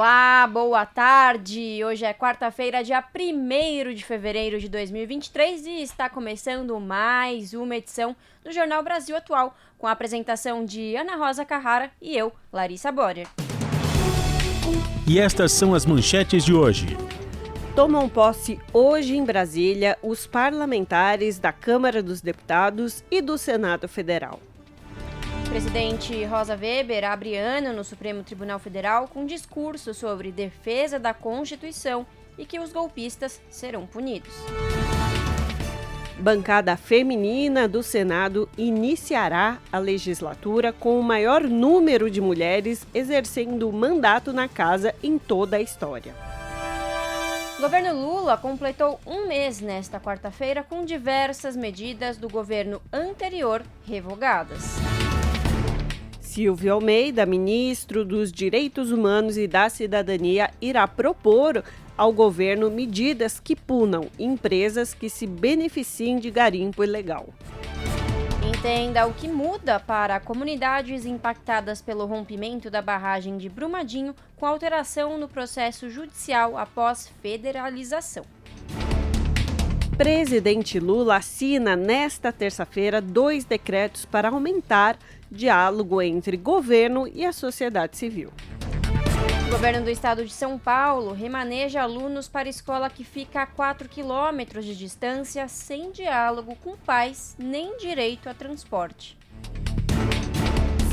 Olá, boa tarde. Hoje é quarta-feira, dia 1 de fevereiro de 2023 e está começando mais uma edição do Jornal Brasil Atual, com a apresentação de Ana Rosa Carrara e eu, Larissa Borer. E estas são as manchetes de hoje. Tomam posse hoje em Brasília os parlamentares da Câmara dos Deputados e do Senado Federal. Presidente Rosa Weber abre ano no Supremo Tribunal Federal com discurso sobre defesa da Constituição e que os golpistas serão punidos. Bancada feminina do Senado iniciará a legislatura com o maior número de mulheres exercendo o mandato na casa em toda a história. O governo Lula completou um mês nesta quarta-feira com diversas medidas do governo anterior revogadas. Silvio Almeida, ministro dos Direitos Humanos e da Cidadania, irá propor ao governo medidas que punam empresas que se beneficiem de garimpo ilegal. Entenda o que muda para comunidades impactadas pelo rompimento da barragem de Brumadinho com alteração no processo judicial após federalização. Presidente Lula assina nesta terça-feira dois decretos para aumentar diálogo entre governo e a sociedade civil. O governo do estado de São Paulo remaneja alunos para escola que fica a 4 quilômetros de distância, sem diálogo com pais nem direito a transporte.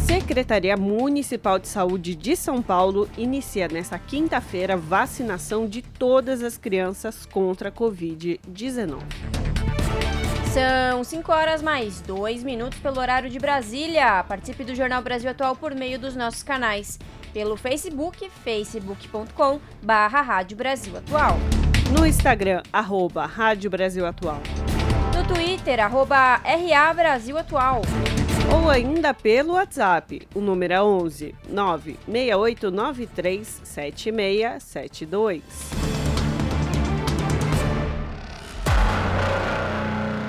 Secretaria Municipal de Saúde de São Paulo inicia nesta quinta-feira vacinação de todas as crianças contra a Covid-19. São 5 horas mais 2 minutos pelo horário de Brasília. Participe do Jornal Brasil Atual por meio dos nossos canais. Pelo Facebook, facebook.com barra Rádio Brasil Atual. No Instagram, arroba Rádio Brasil Atual. No Twitter, arroba RA Brasil Atual. Ou ainda pelo WhatsApp, o número é 11 96893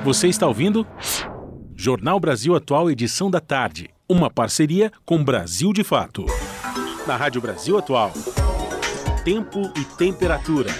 Você está ouvindo? Jornal Brasil Atual, edição da tarde. Uma parceria com Brasil de Fato. Na Rádio Brasil Atual. Tempo e temperatura.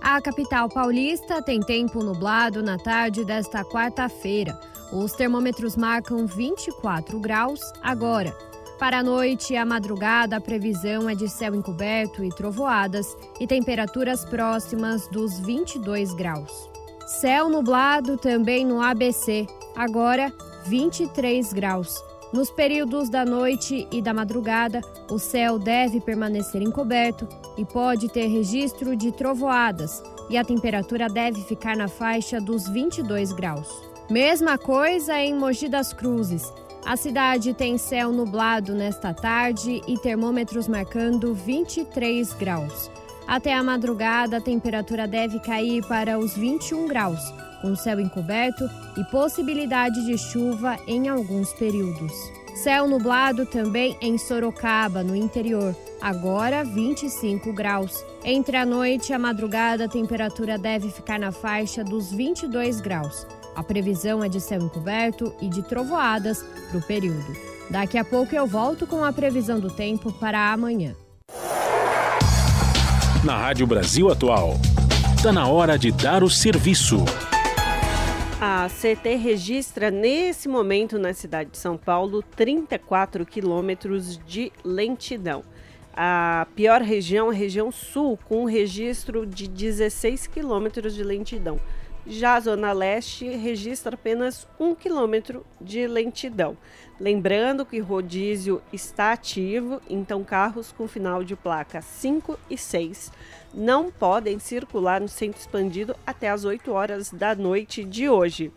A capital paulista tem tempo nublado na tarde desta quarta-feira. Os termômetros marcam 24 graus agora. Para a noite e a madrugada, a previsão é de céu encoberto e trovoadas e temperaturas próximas dos 22 graus. Céu nublado também no ABC, agora 23 graus. Nos períodos da noite e da madrugada, o céu deve permanecer encoberto e pode ter registro de trovoadas, e a temperatura deve ficar na faixa dos 22 graus. Mesma coisa em Mogi das Cruzes. A cidade tem céu nublado nesta tarde e termômetros marcando 23 graus. Até a madrugada, a temperatura deve cair para os 21 graus, com céu encoberto e possibilidade de chuva em alguns períodos. Céu nublado também em Sorocaba, no interior, agora 25 graus. Entre a noite e a madrugada, a temperatura deve ficar na faixa dos 22 graus. A previsão é de céu encoberto e de trovoadas para o período. Daqui a pouco eu volto com a previsão do tempo para amanhã. Na Rádio Brasil Atual, está na hora de dar o serviço. A CT registra nesse momento na cidade de São Paulo 34 quilômetros de lentidão. A pior região, a região sul, com um registro de 16 quilômetros de lentidão. Já a Zona Leste registra apenas um quilômetro de lentidão. Lembrando que rodízio está ativo, então carros com final de placa 5 e 6 não podem circular no centro expandido até as 8 horas da noite de hoje.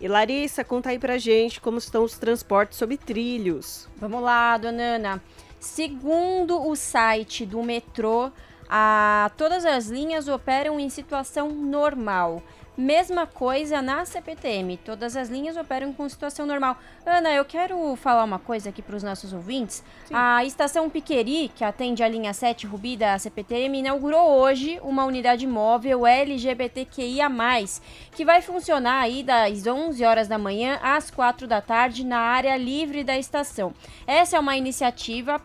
E Larissa, conta aí pra gente como estão os transportes sob trilhos. Vamos lá, dona Ana. Segundo o site do metrô, a, todas as linhas operam em situação normal. Mesma coisa na CPTM, todas as linhas operam com situação normal. Ana, eu quero falar uma coisa aqui para os nossos ouvintes. Sim. A estação Piqueri, que atende a linha 7 Rubi da CPTM, inaugurou hoje uma unidade móvel LGBTQIA+, que vai funcionar aí das 11 horas da manhã às 4 da tarde na área livre da estação. Essa é uma iniciativa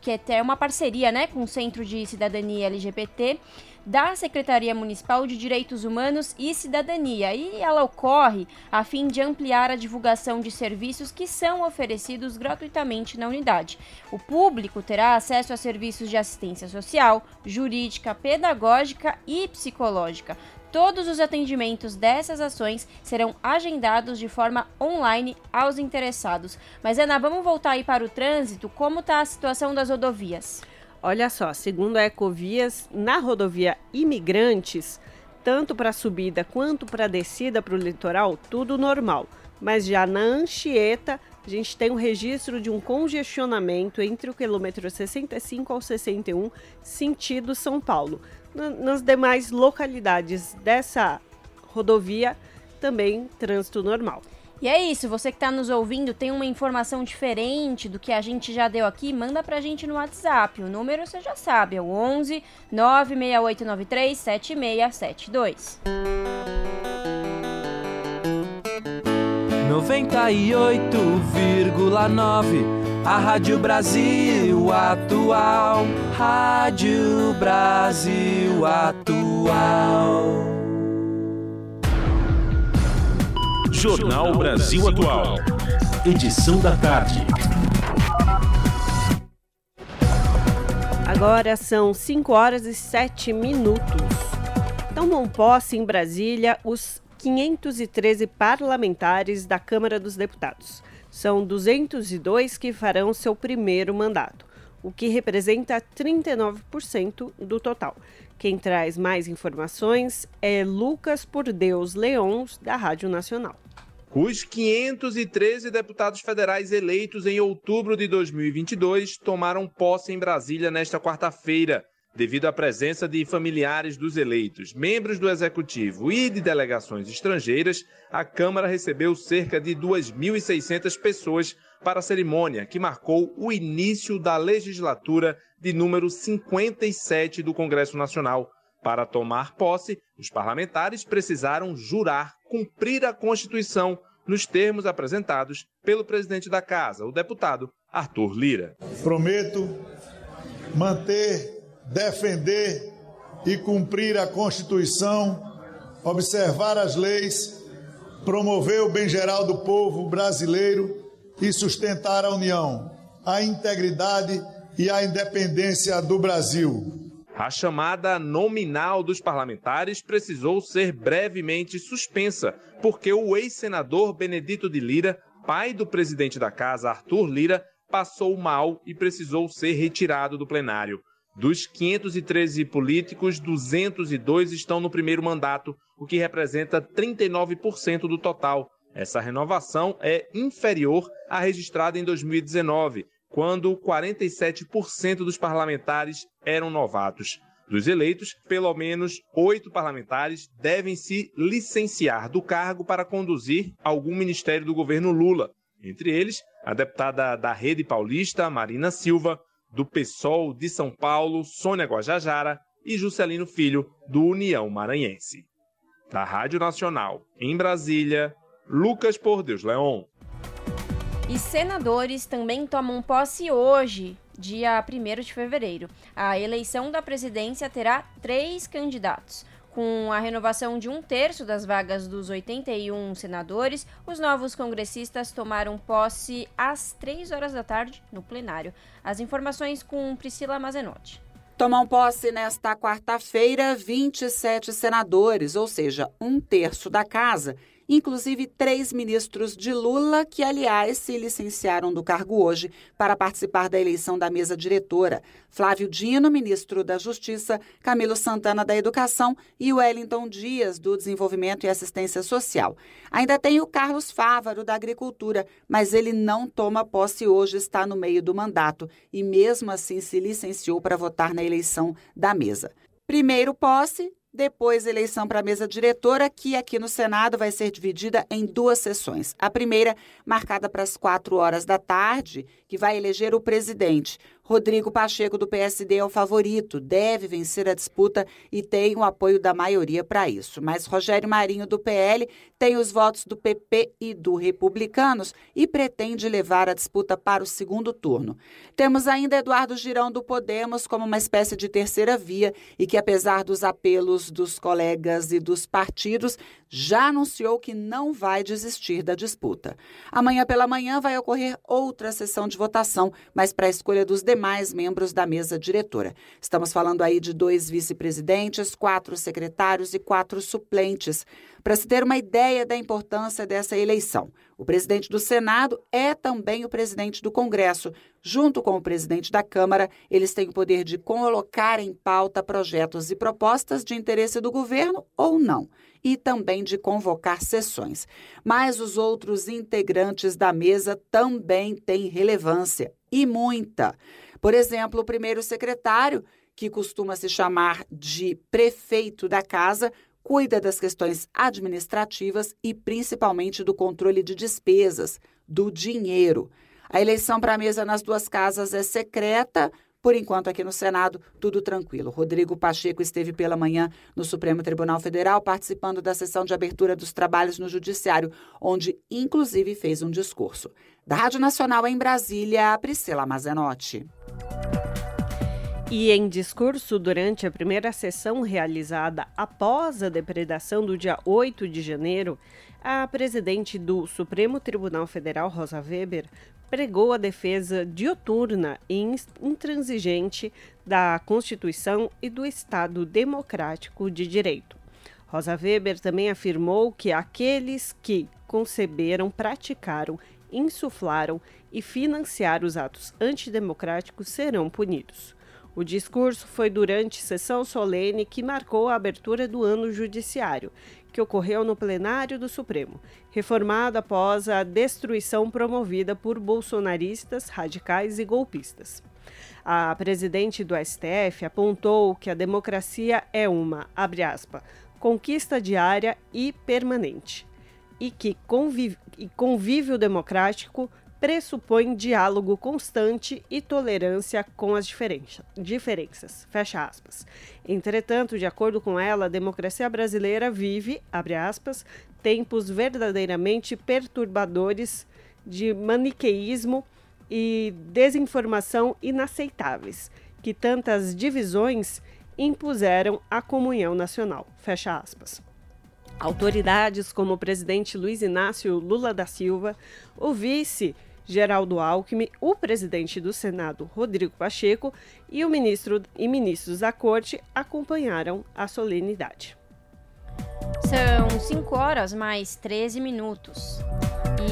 que é uma parceria né, com o Centro de Cidadania LGBT da Secretaria Municipal de Direitos Humanos e Cidadania e ela ocorre a fim de ampliar a divulgação de serviços que são oferecidos gratuitamente na unidade. O público terá acesso a serviços de assistência social, jurídica, pedagógica e psicológica. Todos os atendimentos dessas ações serão agendados de forma online aos interessados. Mas Ana, vamos voltar aí para o trânsito. Como está a situação das rodovias? Olha só, segundo a Ecovias, na rodovia Imigrantes, tanto para subida quanto para descida para o litoral, tudo normal. Mas já na Anchieta, a gente tem um registro de um congestionamento entre o quilômetro 65 ao 61, sentido São Paulo. Nas demais localidades dessa rodovia, também trânsito normal. E é isso, você que está nos ouvindo tem uma informação diferente do que a gente já deu aqui, manda pra gente no WhatsApp. O número você já sabe, é o 11 96893 7672. 98,9 A Rádio Brasil Atual. Rádio Brasil Atual. Jornal Brasil Atual. Edição da tarde. Agora são 5 horas e 7 minutos. Tomam posse em Brasília os 513 parlamentares da Câmara dos Deputados. São 202 que farão seu primeiro mandato, o que representa 39% do total. Quem traz mais informações é Lucas Por Deus Leões, da Rádio Nacional. Os 513 deputados federais eleitos em outubro de 2022 tomaram posse em Brasília nesta quarta-feira, devido à presença de familiares dos eleitos, membros do executivo e de delegações estrangeiras. A Câmara recebeu cerca de 2.600 pessoas para a cerimônia que marcou o início da legislatura de número 57 do Congresso Nacional. Para tomar posse, os parlamentares precisaram jurar cumprir a Constituição nos termos apresentados pelo presidente da Casa, o deputado Arthur Lira. Prometo manter, defender e cumprir a Constituição, observar as leis, promover o bem geral do povo brasileiro e sustentar a união, a integridade e a independência do Brasil. A chamada nominal dos parlamentares precisou ser brevemente suspensa, porque o ex-senador Benedito de Lira, pai do presidente da casa, Arthur Lira, passou mal e precisou ser retirado do plenário. Dos 513 políticos, 202 estão no primeiro mandato, o que representa 39% do total. Essa renovação é inferior à registrada em 2019, quando 47% dos parlamentares eram novatos. Dos eleitos, pelo menos oito parlamentares devem se licenciar do cargo para conduzir algum ministério do governo Lula. Entre eles, a deputada da Rede Paulista, Marina Silva, do PSOL de São Paulo, Sônia Guajajara e Juscelino Filho, do União Maranhense. Da Rádio Nacional, em Brasília, Lucas Por Deus Leon. E senadores também tomam posse hoje, dia 1 de fevereiro. A eleição da presidência terá três candidatos. Com a renovação de um terço das vagas dos 81 senadores, os novos congressistas tomaram posse às 3 horas da tarde no plenário. As informações com Priscila Mazenotti. Tomam posse nesta quarta-feira 27 senadores, ou seja, um terço da casa, inclusive três ministros de Lula, que, aliás, se licenciaram do cargo hoje para participar da eleição da mesa diretora. Flávio Dino, ministro da Justiça, Camilo Santana da Educação e Wellington Dias, do Desenvolvimento e Assistência Social. Ainda tem o Carlos Fávaro, da Agricultura, mas ele não toma posse hoje, está no meio do mandato e, mesmo assim, se licenciou para votar na eleição da mesa. Primeiro posse, depois, eleição para a mesa diretora, que aqui no Senado vai ser dividida em duas sessões. A primeira, marcada para as quatro horas da tarde, que vai eleger o presidente. Rodrigo Pacheco, do PSD, é o favorito, deve vencer a disputa e tem o apoio da maioria para isso. Mas Rogério Marinho, do PL, tem os votos do PP e do Republicanos e pretende levar a disputa para o segundo turno. Temos ainda Eduardo Girão, do Podemos, como uma espécie de terceira via e que, apesar dos apelos dos colegas e dos partidos, já anunciou que não vai desistir da disputa. Amanhã pela manhã vai ocorrer outra sessão de votação, mas para a escolha dos demais membros da mesa diretora. Estamos falando aí de dois vice-presidentes, quatro secretários e quatro suplentes. Para se ter uma ideia da importância dessa eleição, o presidente do Senado é também o presidente do Congresso. Junto com o presidente da Câmara, eles têm o poder de colocar em pauta projetos e propostas de interesse do governo ou não e também de convocar sessões. Mas os outros integrantes da mesa também têm relevância e muita. Por exemplo, o primeiro secretário, que costuma se chamar de prefeito da casa, cuida das questões administrativas e principalmente do controle de despesas, do dinheiro. A eleição para a mesa nas duas casas é secreta, por enquanto, aqui no Senado, tudo tranquilo. Rodrigo Pacheco esteve pela manhã no Supremo Tribunal Federal participando da sessão de abertura dos trabalhos no Judiciário, onde, inclusive, fez um discurso. Da Rádio Nacional em Brasília, Priscila Mazenotti. E em discurso durante a primeira sessão realizada após a depredação do dia 8 de janeiro, a presidente do Supremo Tribunal Federal, Rosa Weber, pregou a defesa dioturna e intransigente da Constituição e do Estado democrático de direito. Rosa Weber também afirmou que aqueles que conceberam, praticaram, insuflaram e financiaram os atos antidemocráticos serão punidos. O discurso foi durante sessão solene que marcou a abertura do ano judiciário, que ocorreu no plenário do Supremo, reformado após a destruição promovida por bolsonaristas, radicais e golpistas. A presidente do STF apontou que a democracia é uma, abre aspas, conquista diária e permanente, e que convívio democrático pressupõe diálogo constante e tolerância com as diferenças. Fecha aspas. Entretanto, de acordo com ela, a democracia brasileira vive, abre aspas, tempos verdadeiramente perturbadores de maniqueísmo e desinformação inaceitáveis, que tantas divisões impuseram a comunhão nacional. Fecha aspas. Autoridades como o presidente Luiz Inácio Lula da Silva, o vice Geraldo Alckmin, o presidente do Senado, Rodrigo Pacheco, e o ministro e ministros da Corte acompanharam a solenidade. São 5 horas mais 13 minutos.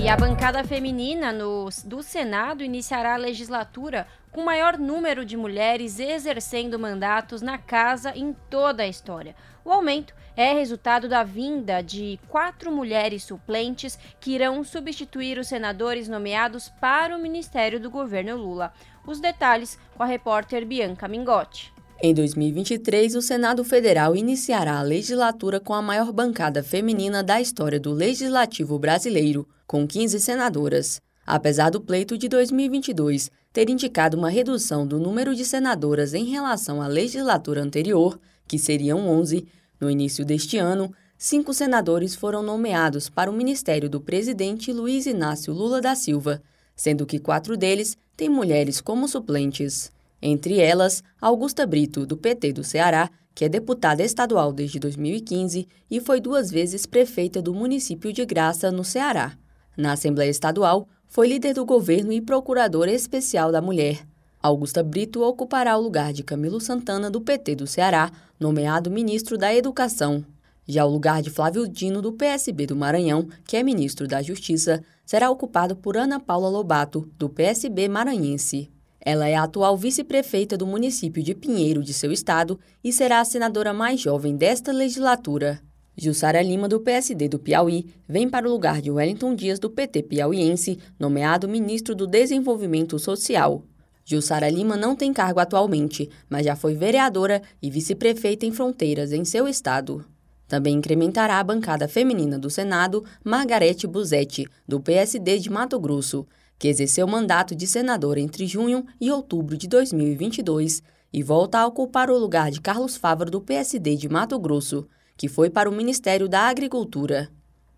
E a bancada feminina no, do Senado iniciará a legislatura com maior número de mulheres exercendo mandatos na casa em toda a história. O aumento é resultado da vinda de quatro mulheres suplentes que irão substituir os senadores nomeados para o ministério do governo Lula. Os detalhes com a repórter Bianca Mingotti. Em 2023, o Senado Federal iniciará a legislatura com a maior bancada feminina da história do legislativo brasileiro, com 15 senadoras. Apesar do pleito de 2022 ter indicado uma redução do número de senadoras em relação à legislatura anterior, que seriam 11, no início deste ano, cinco senadores foram nomeados para o ministério do presidente Luiz Inácio Lula da Silva, sendo que quatro deles têm mulheres como suplentes. Entre elas, Augusta Brito, do PT do Ceará, que é deputada estadual desde 2015 e foi duas vezes prefeita do município de Graça, no Ceará. Na Assembleia Estadual, foi líder do governo e procuradora especial da mulher. Augusta Brito ocupará o lugar de Camilo Santana, do PT do Ceará, nomeado ministro da Educação. Já o lugar de Flávio Dino, do PSB do Maranhão, que é ministro da Justiça, será ocupado por Ana Paula Lobato, do PSB maranhense. Ela é a atual vice-prefeita do município de Pinheiro de seu estado e será a senadora mais jovem desta legislatura. Jussara Lima, do PSD do Piauí, vem para o lugar de Wellington Dias, do PT piauiense, nomeado ministro do Desenvolvimento Social. Jussara Lima não tem cargo atualmente, mas já foi vereadora e vice-prefeita em Fronteiras, em seu estado. Também incrementará a bancada feminina do Senado Margarete Buzetti, do PSD de Mato Grosso, que exerceu mandato de senadora entre junho e outubro de 2022 e volta a ocupar o lugar de Carlos Fávaro do PSD de Mato Grosso, que foi para o Ministério da Agricultura.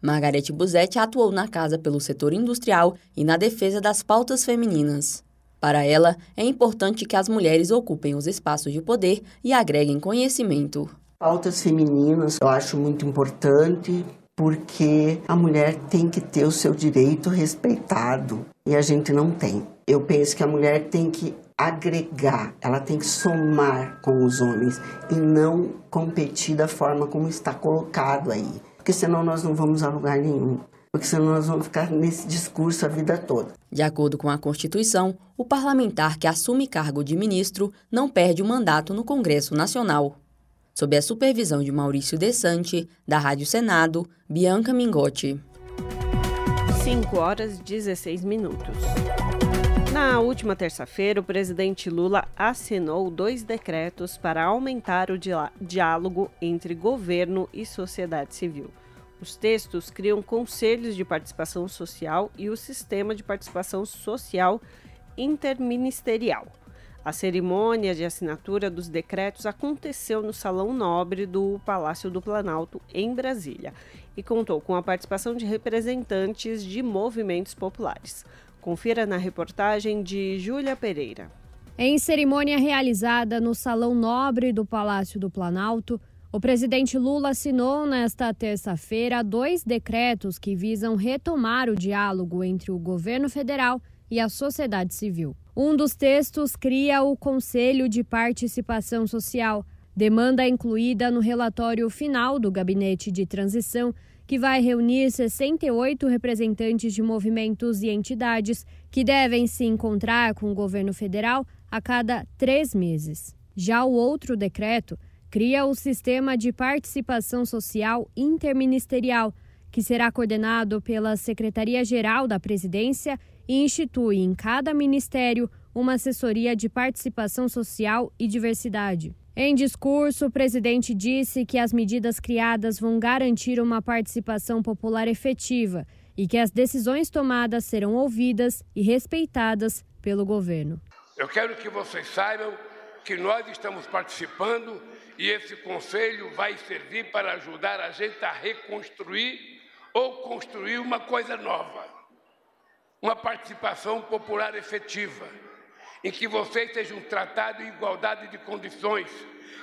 Margarete Buzetti atuou na casa pelo setor industrial e na defesa das pautas femininas. Para ela, é importante que as mulheres ocupem os espaços de poder e agreguem conhecimento. Pautas femininas eu acho muito importante porque a mulher tem que ter o seu direito respeitado e a gente não tem. Eu penso que a mulher tem que agregar, ela tem que somar com os homens e não competir da forma como está colocado aí. Porque senão nós não vamos a lugar nenhum. Porque senão nós vamos ficar nesse discurso a vida toda. De acordo com a Constituição, o parlamentar que assume cargo de ministro não perde o mandato no Congresso Nacional. Sob a supervisão de Maurício Desante, da Rádio Senado, Bianca Mingotti. 5 horas e 16 minutos. Na última terça-feira, o presidente Lula assinou dois decretos para aumentar o diálogo entre governo e sociedade civil. Os textos criam conselhos de participação social e o sistema de participação social interministerial. A cerimônia de assinatura dos decretos aconteceu no Salão Nobre do Palácio do Planalto, em Brasília, e contou com a participação de representantes de movimentos populares. Confira na reportagem de Júlia Pereira. Em cerimônia realizada no Salão Nobre do Palácio do Planalto, o presidente Lula assinou nesta terça-feira dois decretos que visam retomar o diálogo entre o governo federal e a sociedade civil. Um dos textos cria o Conselho de Participação Social, demanda incluída no relatório final do Gabinete de Transição que vai reunir 68 representantes de movimentos e entidades que devem se encontrar com o governo federal a cada três meses. Já o outro decreto cria o Sistema de Participação Social Interministerial, que será coordenado pela Secretaria-Geral da Presidência e institui em cada ministério uma assessoria de participação social e diversidade. Em discurso, o presidente disse que as medidas criadas vão garantir uma participação popular efetiva e que as decisões tomadas serão ouvidas e respeitadas pelo governo. Eu quero que vocês saibam que nós estamos participando e esse conselho vai servir para ajudar a gente a reconstruir ou construir uma coisa nova. Uma participação popular efetiva em que vocês sejam tratados em igualdade de condições,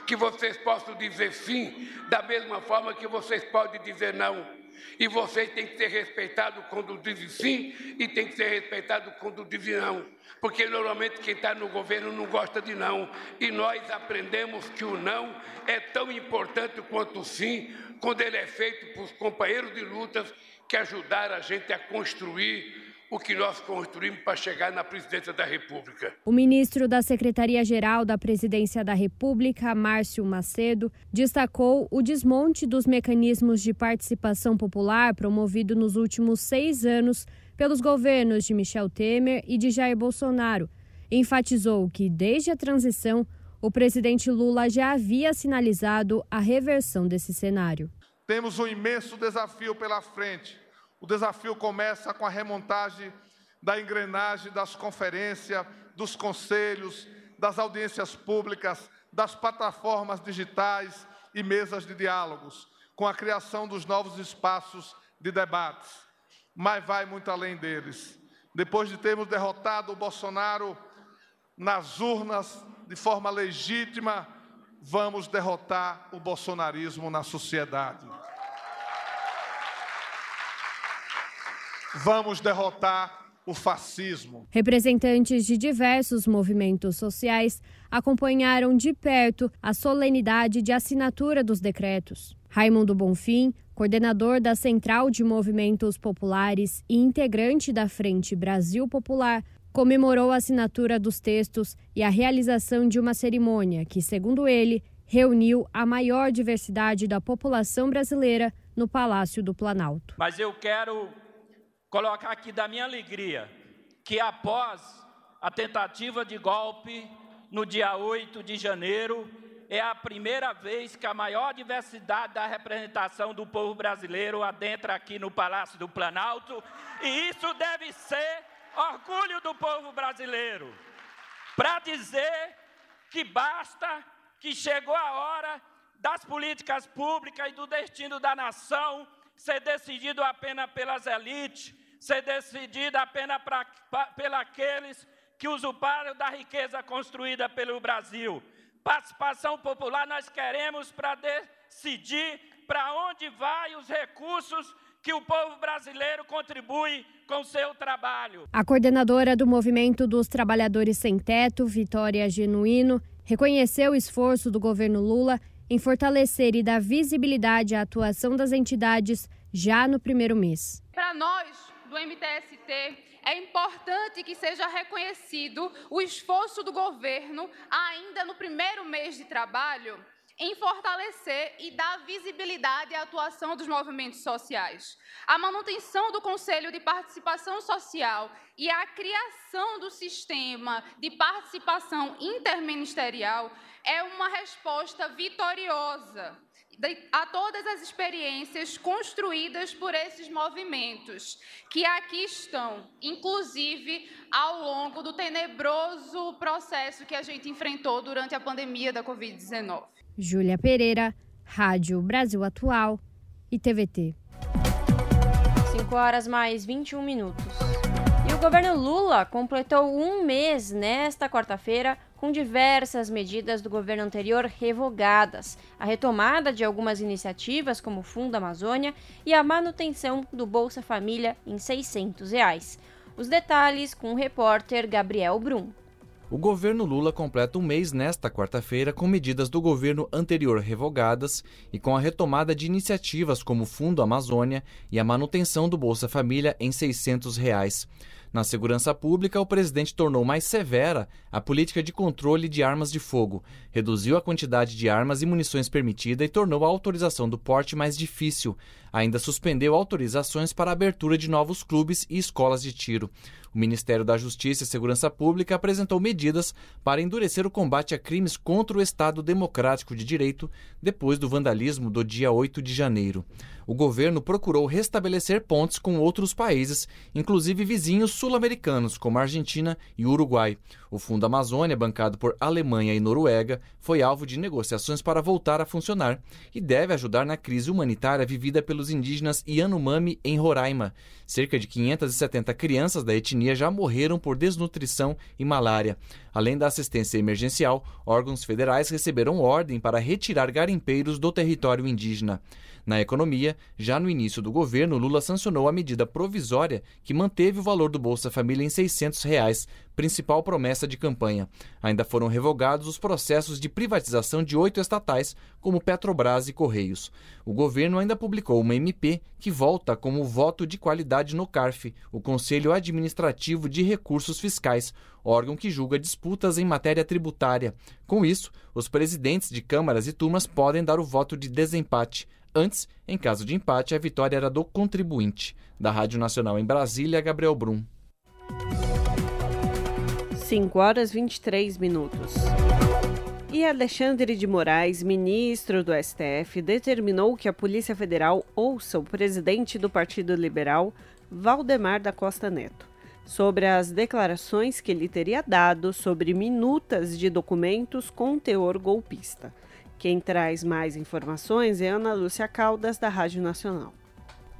que vocês possam dizer sim, da mesma forma que vocês podem dizer não. E vocês têm que ser respeitados quando dizem sim e têm que ser respeitados quando dizem não. Porque normalmente quem está no governo não gosta de não. E nós aprendemos que o não é tão importante quanto o sim, quando ele é feito por companheiros de lutas que ajudaram a gente a construir o que nós construímos para chegar na presidência da República. O ministro da Secretaria-Geral da Presidência da República, Márcio Macedo, destacou o desmonte dos mecanismos de participação popular promovido nos últimos seis anos pelos governos de Michel Temer e de Jair Bolsonaro. Enfatizou que, desde a transição, o presidente Lula já havia sinalizado a reversão desse cenário. Temos um imenso desafio pela frente o desafio começa com a remontagem da engrenagem das conferências, dos conselhos, das audiências públicas, das plataformas digitais e mesas de diálogos, com a criação dos novos espaços de debates. Mas vai muito além deles. Depois de termos derrotado o Bolsonaro nas urnas de forma legítima, vamos derrotar o bolsonarismo na sociedade. Vamos derrotar o fascismo. Representantes de diversos movimentos sociais acompanharam de perto a solenidade de assinatura dos decretos. Raimundo Bonfim, coordenador da Central de Movimentos Populares e integrante da Frente Brasil Popular, comemorou a assinatura dos textos e a realização de uma cerimônia que, segundo ele, reuniu a maior diversidade da população brasileira no Palácio do Planalto. Mas eu quero colocar aqui da minha alegria que após a tentativa de golpe no dia 8 de janeiro, é a primeira vez que a maior diversidade da representação do povo brasileiro adentra aqui no Palácio do Planalto, e isso deve ser orgulho do povo brasileiro, para dizer que basta, que chegou a hora das políticas públicas e do destino da nação ser decidido apenas pelas elites, ser decidido apenas pra, pra, pelos que usurparam da riqueza construída pelo Brasil. Participação popular nós queremos para decidir para onde vai os recursos que o povo brasileiro contribui com seu trabalho. A coordenadora do Movimento dos Trabalhadores Sem Teto, Vitória Genuíno, reconheceu o esforço do governo Lula em fortalecer e dar visibilidade à atuação das entidades já no primeiro mês. Para nós, do MTST, é importante que seja reconhecido o esforço do governo, ainda no primeiro mês de trabalho, em fortalecer e dar visibilidade à atuação dos movimentos sociais. A manutenção do Conselho de Participação Social e a criação do sistema de participação interministerial é uma resposta vitoriosa a todas as experiências construídas por esses movimentos, que aqui estão, inclusive ao longo do tenebroso processo que a gente enfrentou durante a pandemia da Covid-19. Júlia Pereira, Rádio Brasil Atual e TVT. 5 horas mais 21 minutos. E o governo Lula completou um mês nesta quarta-feira com diversas medidas do governo anterior revogadas, a retomada de algumas iniciativas, como o Fundo Amazônia, e a manutenção do Bolsa Família em 600 reais. Os detalhes com o repórter Gabriel Brum. O governo Lula completa um mês nesta quarta-feira com medidas do governo anterior revogadas e com a retomada de iniciativas como o Fundo Amazônia e a manutenção do Bolsa Família em 600 reais. Na segurança pública, o presidente tornou mais severa a política de controle de armas de fogo, reduziu a quantidade de armas e munições permitida e tornou a autorização do porte mais difícil. Ainda suspendeu autorizações para a abertura de novos clubes e escolas de tiro. O Ministério da Justiça e Segurança Pública apresentou medidas para endurecer o combate a crimes contra o Estado Democrático de Direito depois do vandalismo do dia 8 de janeiro. O governo procurou restabelecer pontes com outros países, inclusive vizinhos sul-americanos, como Argentina e Uruguai. O Fundo Amazônia, bancado por Alemanha e Noruega, foi alvo de negociações para voltar a funcionar e deve ajudar na crise humanitária vivida pelos indígenas Yanomami em Roraima. Cerca de 570 crianças da etnia já morreram por desnutrição e malária. Além da assistência emergencial, órgãos federais receberam ordem para retirar garimpeiros do território indígena. Na economia, já no início do governo, Lula sancionou a medida provisória que manteve o valor do Bolsa Família em 600 reais, principal promessa de campanha. Ainda foram revogados os processos de privatização de oito estatais, como Petrobras e Correios. O governo ainda publicou uma MP que volta como voto de qualidade no CARF, o Conselho Administrativo de Recursos Fiscais, órgão que julga disputas em matéria tributária. Com isso, os presidentes de câmaras e turmas podem dar o voto de desempate. Antes, em caso de empate, a vitória era do contribuinte. Da Rádio Nacional em Brasília, Gabriel Brum. 5 horas 23 minutos. E Alexandre de Moraes, ministro do STF, determinou que a Polícia Federal ouça o presidente do Partido Liberal, Valdemar da Costa Neto, sobre as declarações que ele teria dado sobre minutas de documentos com teor golpista. Quem traz mais informações é Ana Lúcia Caldas, da Rádio Nacional.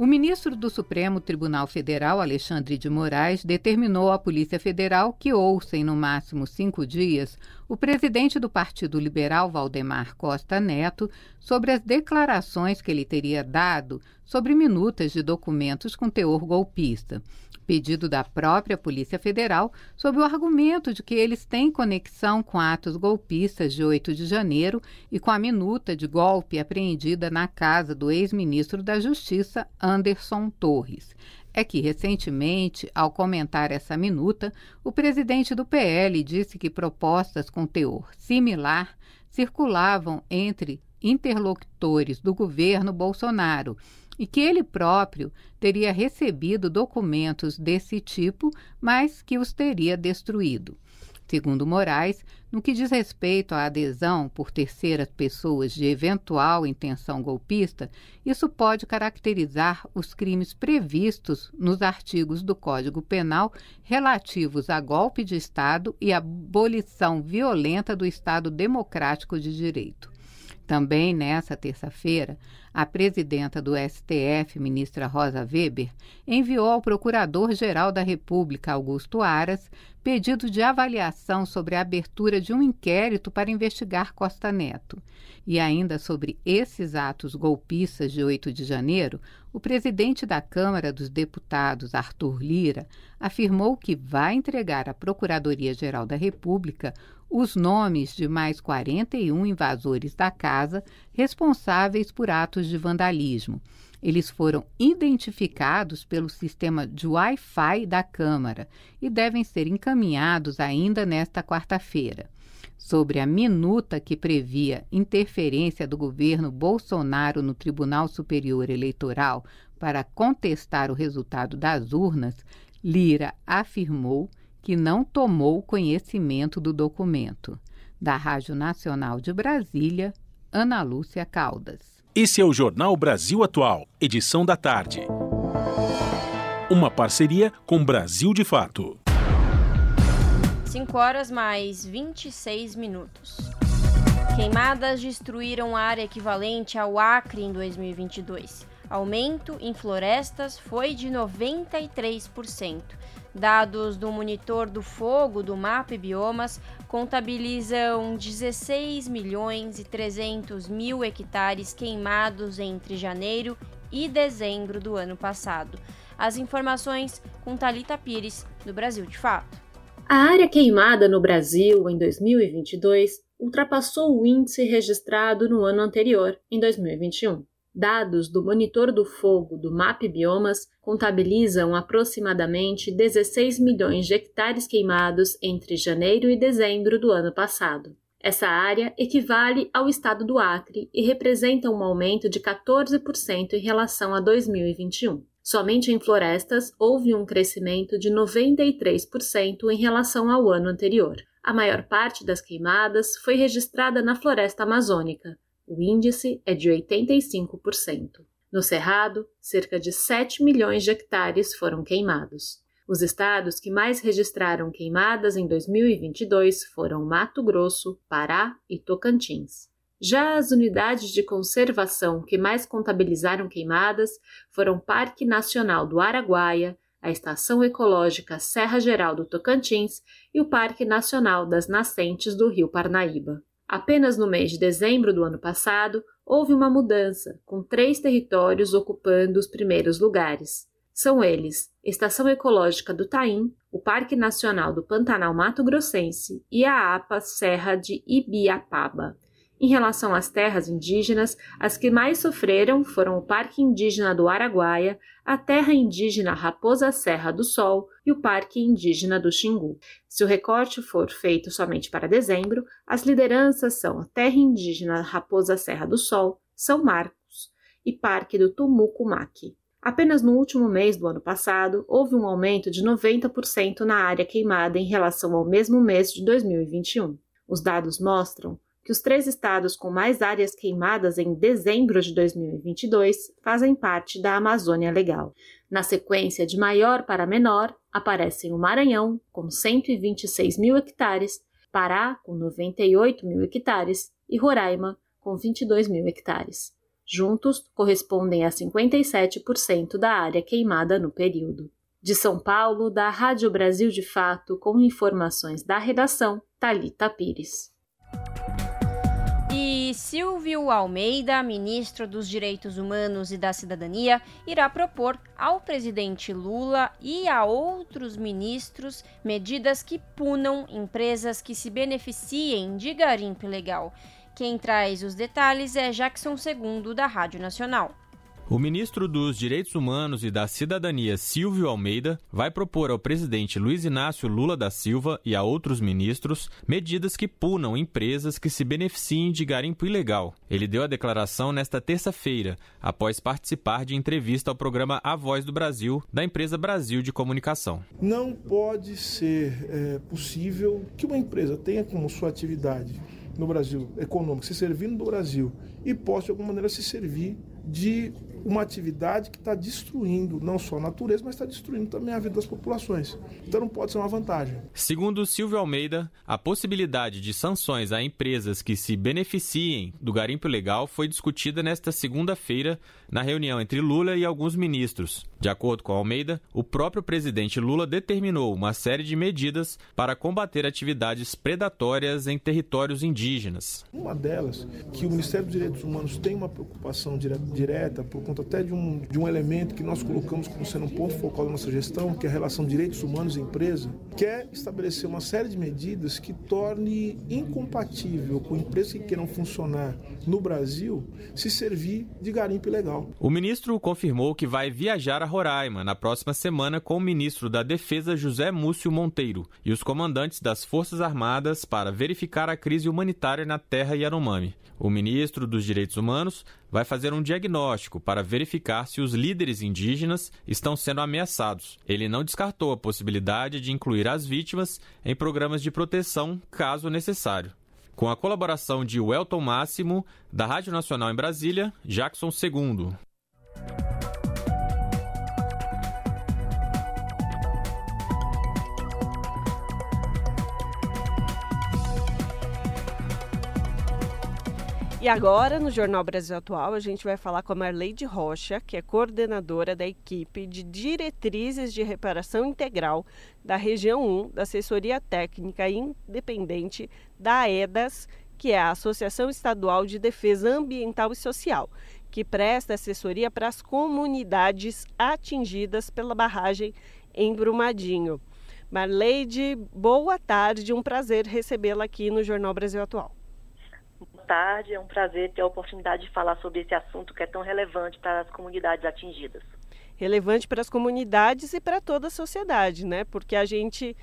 O ministro do Supremo Tribunal Federal, Alexandre de Moraes, determinou à Polícia Federal que ouça em no máximo cinco dias o presidente do Partido Liberal, Valdemar Costa Neto, sobre as declarações que ele teria dado sobre minutas de documentos com teor golpista. Pedido da própria Polícia Federal sob o argumento de que eles têm conexão com atos golpistas de 8 de janeiro e com a minuta de golpe apreendida na casa do ex-ministro da Justiça, Anderson Torres é que, recentemente, ao comentar essa minuta, o presidente do PL disse que propostas com teor similar circulavam entre interlocutores do governo Bolsonaro e que ele próprio teria recebido documentos desse tipo, mas que os teria destruído. Segundo Moraes, no que diz respeito à adesão por terceiras pessoas de eventual intenção golpista, isso pode caracterizar os crimes previstos nos artigos do Código Penal relativos a golpe de Estado e abolição violenta do Estado Democrático de Direito. Também nessa terça-feira, a presidenta do STF, ministra Rosa Weber, enviou ao Procurador-Geral da República, Augusto Aras, pedido de avaliação sobre a abertura de um inquérito para investigar Costa Neto. E ainda sobre esses atos golpistas de 8 de janeiro, o presidente da Câmara dos Deputados, Arthur Lira, afirmou que vai entregar à Procuradoria-Geral da República os nomes de mais 41 invasores da casa responsáveis por atos de vandalismo. Eles foram identificados pelo sistema de Wi-Fi da Câmara e devem ser encaminhados ainda nesta quarta-feira. Sobre a minuta que previa interferência do governo Bolsonaro no Tribunal Superior Eleitoral para contestar o resultado das urnas, Lira afirmou que não tomou conhecimento do documento. Da Rádio Nacional de Brasília, Ana Lúcia Caldas. Esse é o Jornal Brasil Atual, edição da tarde. Uma parceria com Brasil de Fato. 5 horas mais 26 minutos. Queimadas destruíram área equivalente ao Acre em 2022. Aumento em florestas foi de 93%. Dados do monitor do fogo do Mapa e Biomas contabilizam 16 milhões e 300 mil hectares queimados entre janeiro e dezembro do ano passado. As informações com Talita Pires, do Brasil de Fato. A área queimada no Brasil em 2022 ultrapassou o índice registrado no ano anterior, em 2021. Dados do Monitor do Fogo do MAP Biomas contabilizam aproximadamente 16 milhões de hectares queimados entre janeiro e dezembro do ano passado. Essa área equivale ao estado do Acre e representa um aumento de 14% em relação a 2021. Somente em florestas houve um crescimento de 93% em relação ao ano anterior. A maior parte das queimadas foi registrada na floresta amazônica, o índice é de 85%. No Cerrado, cerca de 7 milhões de hectares foram queimados. Os estados que mais registraram queimadas em 2022 foram Mato Grosso, Pará e Tocantins. Já as unidades de conservação que mais contabilizaram queimadas foram Parque Nacional do Araguaia, a Estação Ecológica Serra Geral do Tocantins e o Parque Nacional das Nascentes do Rio Parnaíba. Apenas no mês de dezembro do ano passado, houve uma mudança, com três territórios ocupando os primeiros lugares. São eles Estação Ecológica do Taim, o Parque Nacional do Pantanal Mato Grossense e a APA Serra de Ibiapaba. Em relação às terras indígenas, as que mais sofreram foram o Parque Indígena do Araguaia, a Terra Indígena Raposa Serra do Sol e o Parque Indígena do Xingu. Se o recorte for feito somente para dezembro, as lideranças são a Terra Indígena Raposa Serra do Sol, São Marcos e Parque do Tumucumaque. Apenas no último mês do ano passado, houve um aumento de 90% na área queimada em relação ao mesmo mês de 2021. Os dados mostram que os três estados com mais áreas queimadas em dezembro de 2022 fazem parte da Amazônia Legal. Na sequência de maior para menor, aparecem o Maranhão, com 126 mil hectares, Pará, com 98 mil hectares, e Roraima, com 22 mil hectares. Juntos, correspondem a 57% da área queimada no período. De São Paulo, da Rádio Brasil de Fato, com informações da redação, Talita Pires. E Silvio Almeida, ministro dos Direitos Humanos e da Cidadania, irá propor ao presidente Lula e a outros ministros medidas que punam empresas que se beneficiem de garimpo ilegal. Quem traz os detalhes é Jackson Segundo, da Rádio Nacional. O ministro dos Direitos Humanos e da Cidadania, Silvio Almeida, vai propor ao presidente Luiz Inácio Lula da Silva e a outros ministros medidas que punam empresas que se beneficiem de garimpo ilegal. Ele deu a declaração nesta terça-feira, após participar de entrevista ao programa A Voz do Brasil, da empresa Brasil de Comunicação. Não pode ser é, possível que uma empresa tenha como sua atividade no Brasil econômica se servindo do Brasil e possa de alguma maneira se servir de uma atividade que está destruindo não só a natureza, mas está destruindo também a vida das populações. Então não pode ser uma vantagem. Segundo Silvio Almeida, a possibilidade de sanções a empresas que se beneficiem do garimpo ilegal foi discutida nesta segunda-feira na reunião entre Lula e alguns ministros. De acordo com Almeida, o próprio presidente Lula determinou uma série de medidas para combater atividades predatórias em territórios indígenas. Uma delas, que o Ministério dos Direitos Humanos tem uma preocupação direta por conta até de um, de um elemento que nós colocamos como sendo um ponto focal da nossa gestão, que é a relação direitos humanos e empresa, quer estabelecer uma série de medidas que torne incompatível com empresas que queiram funcionar no Brasil se servir de garimpo ilegal. O ministro confirmou que vai viajar a Roraima na próxima semana com o ministro da Defesa José Múcio Monteiro e os comandantes das Forças Armadas para verificar a crise humanitária na terra Yanomami. O ministro dos Direitos Humanos vai fazer um diagnóstico para verificar se os líderes indígenas estão sendo ameaçados. Ele não descartou a possibilidade de incluir as vítimas em programas de proteção, caso necessário. Com a colaboração de Welton Máximo, da Rádio Nacional em Brasília, Jackson II. E agora, no Jornal Brasil Atual, a gente vai falar com a Marleide Rocha, que é coordenadora da equipe de diretrizes de reparação integral da região 1 da Assessoria Técnica Independente da EDAS, que é a Associação Estadual de Defesa Ambiental e Social, que presta assessoria para as comunidades atingidas pela barragem em Brumadinho. Marleide, boa tarde, um prazer recebê-la aqui no Jornal Brasil Atual tarde. É um prazer ter a oportunidade de falar sobre esse assunto que é tão relevante para as comunidades atingidas. Relevante para as comunidades e para toda a sociedade, né? Porque a gente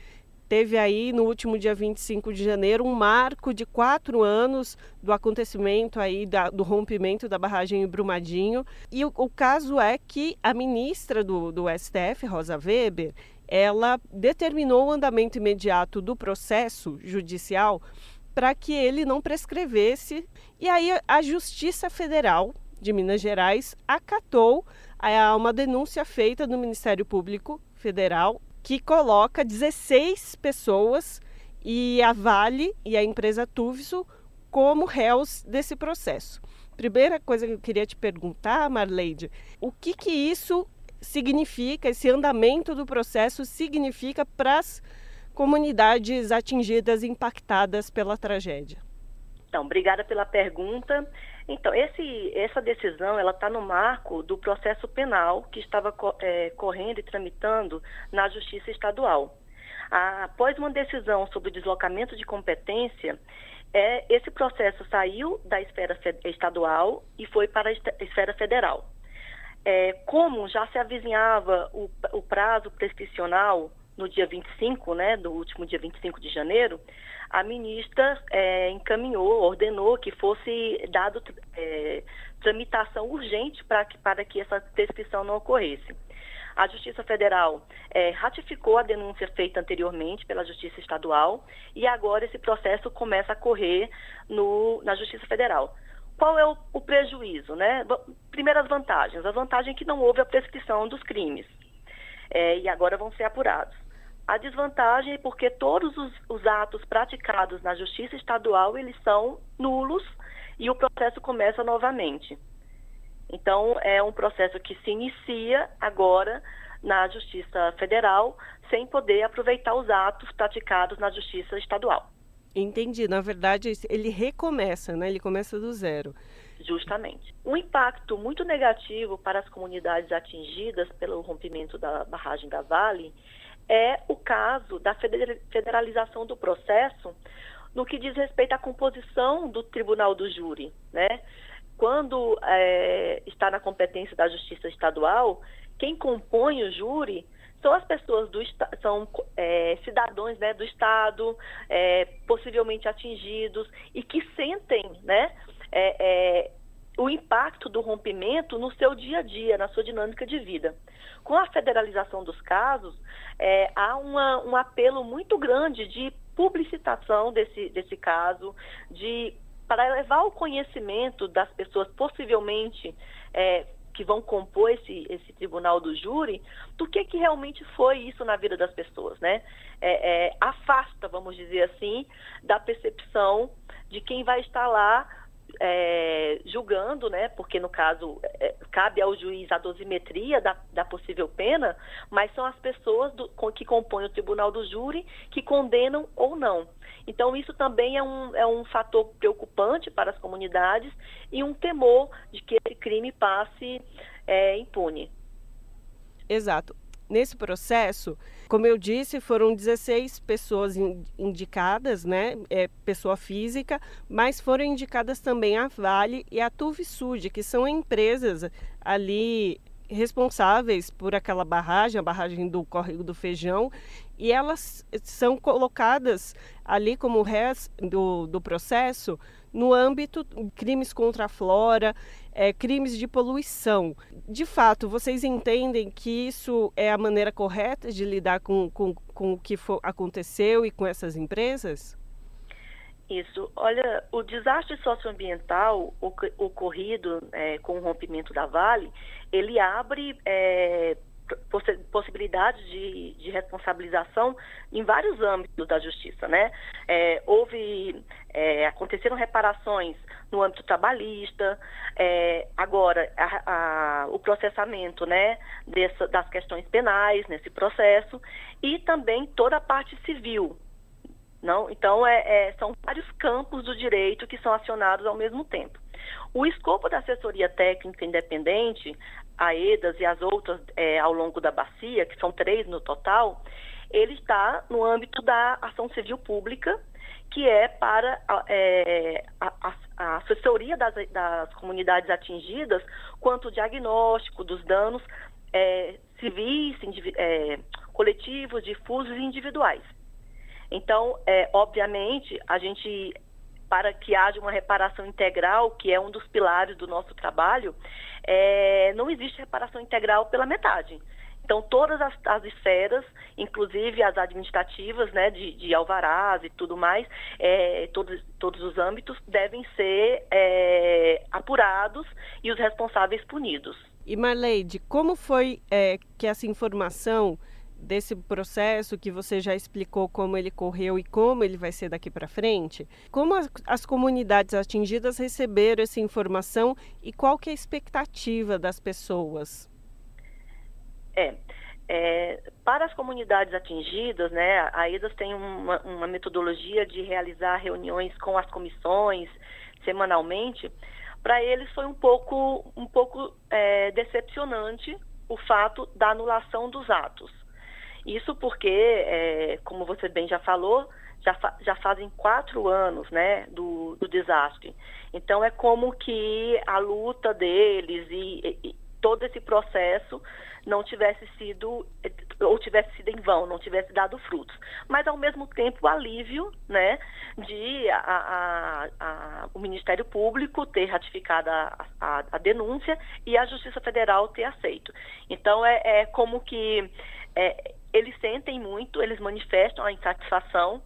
teve aí no último dia 25 de janeiro um marco de quatro anos do acontecimento aí da, do rompimento da barragem em Brumadinho e o, o caso é que a ministra do, do STF, Rosa Weber, ela determinou o andamento imediato do processo judicial para que ele não prescrevesse. E aí a Justiça Federal de Minas Gerais acatou uma denúncia feita no Ministério Público Federal que coloca 16 pessoas e a Vale e a empresa Tuvso como réus desse processo. Primeira coisa que eu queria te perguntar, Marleide, o que que isso significa, esse andamento do processo significa para as comunidades atingidas, impactadas pela tragédia? Então, obrigada pela pergunta. Então, esse, essa decisão ela está no marco do processo penal que estava é, correndo e tramitando na Justiça Estadual. após uma decisão sobre o deslocamento de competência, é, esse processo saiu da esfera estadual e foi para a esfera federal. É, como já se avizinhava o, o prazo prescricional no dia 25, né, do último dia 25 de janeiro, a ministra é, encaminhou, ordenou que fosse dado é, tramitação urgente para que, para que essa prescrição não ocorresse. A Justiça Federal é, ratificou a denúncia feita anteriormente pela Justiça Estadual e agora esse processo começa a correr no, na Justiça Federal. Qual é o, o prejuízo? Né? Primeiras vantagens. A vantagem é que não houve a prescrição dos crimes é, e agora vão ser apurados. A desvantagem é porque todos os, os atos praticados na justiça estadual, eles são nulos e o processo começa novamente. Então, é um processo que se inicia agora na Justiça Federal, sem poder aproveitar os atos praticados na Justiça Estadual. Entendi. Na verdade, ele recomeça, né? Ele começa do zero. Justamente. Um impacto muito negativo para as comunidades atingidas pelo rompimento da barragem da Vale é o caso da federalização do processo no que diz respeito à composição do tribunal do júri, né? Quando é, está na competência da Justiça Estadual, quem compõe o júri são as pessoas do são é, cidadãos né, do estado é, possivelmente atingidos e que sentem né, é, é, o impacto do rompimento no seu dia a dia, na sua dinâmica de vida. Com a federalização dos casos, é, há uma, um apelo muito grande de publicitação desse, desse caso, de para levar o conhecimento das pessoas possivelmente é, que vão compor esse, esse tribunal do júri, do que, que realmente foi isso na vida das pessoas, né? É, é, afasta, vamos dizer assim, da percepção de quem vai estar lá é, julgando, né? Porque no caso é, cabe ao juiz a dosimetria da, da possível pena, mas são as pessoas do, que compõem o tribunal do júri que condenam ou não. Então, isso também é um, é um fator preocupante para as comunidades e um temor de que esse crime passe é, impune. Exato. Nesse processo, como eu disse, foram 16 pessoas indicadas, né? É, pessoa física, mas foram indicadas também a Vale e a Tuvisud, que são empresas ali responsáveis por aquela barragem, a barragem do Córrego do Feijão, e elas são colocadas ali como réis do, do processo no âmbito crimes contra a flora, é, crimes de poluição. De fato, vocês entendem que isso é a maneira correta de lidar com, com, com o que for, aconteceu e com essas empresas? Isso. Olha, o desastre socioambiental ocorrido é, com o rompimento da Vale, ele abre é, possibilidades de, de, responsabilização em vários âmbitos da justiça, né? É, houve, aconteceram reparações no âmbito trabalhista, é, agora a, a, o processamento, né, dessa, das questões penais nesse processo e também toda a parte civil, não? Então, é, é, são vários campos do direito que são acionados ao mesmo tempo. O escopo da assessoria técnica independente, a EDAS e as outras é, ao longo da bacia, que são três no total, ele está no âmbito da ação civil pública, que é para é, a, a, assessoria das, das, comunidades atingidas quanto o diagnóstico dos danos é, civis, é, coletivos, difusos e individuais. Então, é, obviamente, a gente, para que haja uma reparação integral, que é um dos pilares do nosso trabalho, é, não existe reparação integral pela metade. Então, todas as, as, esferas, inclusive as administrativas, né, de, de alvarás e tudo mais, é, todos, todos os âmbitos, devem ser é, apurados e os responsáveis punidos. E Marleide, como foi é, que essa informação desse processo que você já explicou como ele correu e como ele vai ser daqui para frente, como as, as, comunidades atingidas receberam essa informação e qual que é a expectativa das pessoas? É, é para as comunidades atingidas, né, a EDAS tem uma, uma metodologia de realizar reuniões com as comissões semanalmente. Para eles foi um pouco, um pouco é, decepcionante o fato da anulação dos atos. Isso porque, é, como você bem já falou, já, fa já fazem quatro anos né, do, do, desastre. Então é como que a luta deles e, e, todo esse processo não tivesse sido ou tivesse sido em vão, não tivesse dado frutos. Mas ao mesmo tempo o alívio, né, de a, a, a, o Ministério Público ter ratificado a, denúncia e a Justiça Federal ter aceito. Então é, é como que é, eles sentem muito, eles manifestam a insatisfação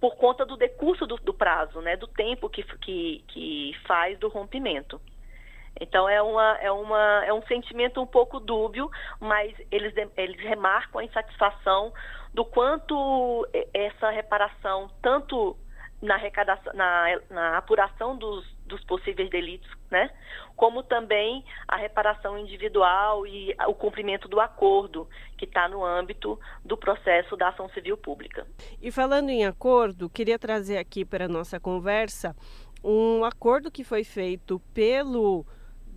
por conta do decurso do, do prazo, né, do tempo que, que, que faz do rompimento. Então é, uma, é, uma, é um sentimento um pouco dúbio, mas eles, eles remarcam a insatisfação do quanto essa reparação, tanto na, na, na apuração dos, dos possíveis delitos, né? Como também a reparação individual e o cumprimento do acordo que está no âmbito do processo da ação civil pública. E falando em acordo, queria trazer aqui para a nossa conversa um acordo que foi feito pelo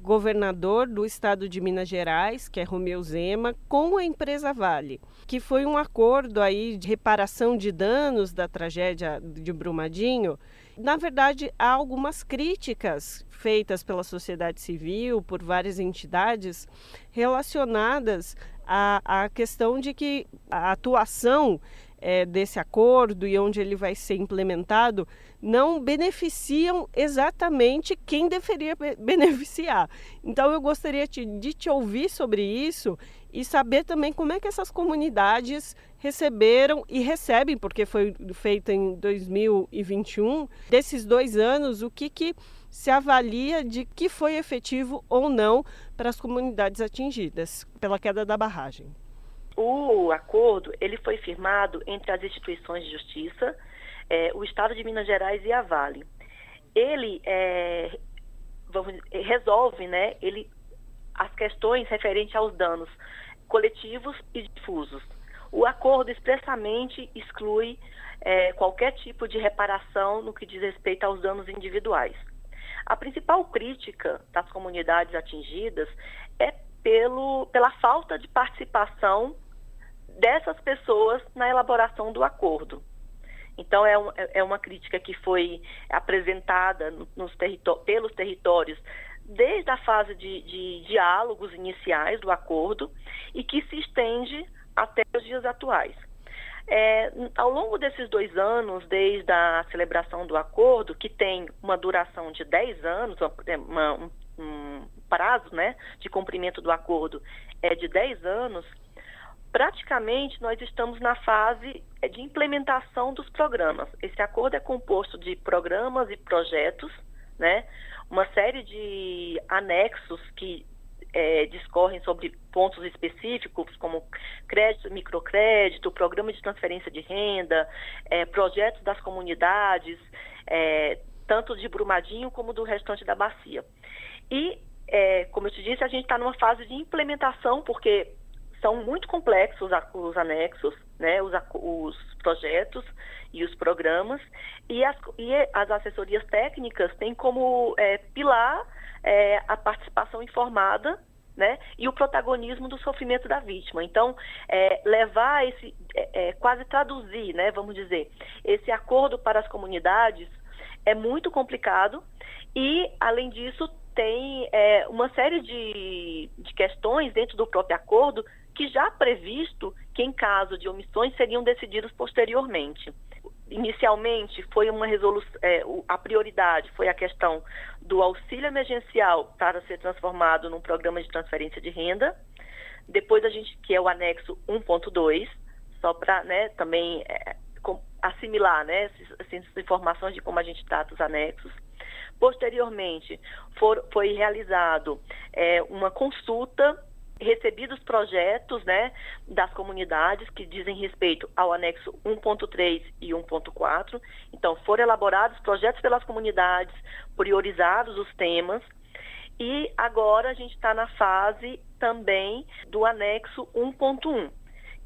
governador do estado de Minas Gerais, que é Romeu Zema, com a empresa Vale, que foi um acordo aí de reparação de danos da tragédia de Brumadinho. Na verdade, há algumas críticas feitas pela sociedade civil, por várias entidades, relacionadas à, à questão de que a atuação é, desse acordo e onde ele vai ser implementado não beneficiam exatamente quem deveria beneficiar. Então eu gostaria de te ouvir sobre isso e saber também como é que essas comunidades receberam e recebem, porque foi feito em 2021, desses dois anos, o que, que se avalia de que foi efetivo ou não para as comunidades atingidas pela queda da barragem. O acordo ele foi firmado entre as instituições de justiça, é, o Estado de Minas Gerais e a Vale. Ele é, vamos, resolve, né, ele, as questões referentes aos danos coletivos e difusos. O acordo expressamente exclui é, qualquer tipo de reparação no que diz respeito aos danos individuais. A principal crítica das comunidades atingidas é pelo, pela falta de participação dessas pessoas na elaboração do acordo. Então, é, um, é uma crítica que foi apresentada nos pelos territórios desde a fase de, de diálogos iniciais do acordo e que se estende até os dias atuais. É, ao longo desses dois anos, desde a celebração do acordo, que tem uma duração de 10 anos, uma, um, um prazo né, de cumprimento do acordo é de 10 anos, praticamente nós estamos na fase é, de implementação dos programas. Esse acordo é composto de programas e projetos, né? Uma série de anexos que é, discorrem sobre pontos específicos, como crédito, microcrédito, programa de transferência de renda, é, projetos das comunidades, é, tanto de Brumadinho como do restante da bacia. E, como eu te disse, a gente está numa fase de implementação, porque são muito complexos os anexos, né, os, os projetos e os programas, e as, e as assessorias técnicas têm como é, pilar é, a participação informada né, e o protagonismo do sofrimento da vítima. Então, é, levar esse, é, é, quase traduzir, né, vamos dizer, esse acordo para as comunidades é muito complicado e, além disso, tem é, uma série de, de questões dentro do próprio acordo que já previsto que em caso de omissões seriam decididos posteriormente. Inicialmente foi uma resolução, é, a prioridade foi a questão do auxílio emergencial para ser transformado num programa de transferência de renda. Depois a gente, que é o anexo 1.2, só para né, também é, assimilar né, essas, essas informações de como a gente trata os anexos. Posteriormente, for, foi realizado é, uma consulta recebidos projetos né, das comunidades que dizem respeito ao anexo 1.3 e 1.4. Então, foram elaborados projetos pelas comunidades, priorizados os temas. E agora a gente está na fase também do anexo 1.1,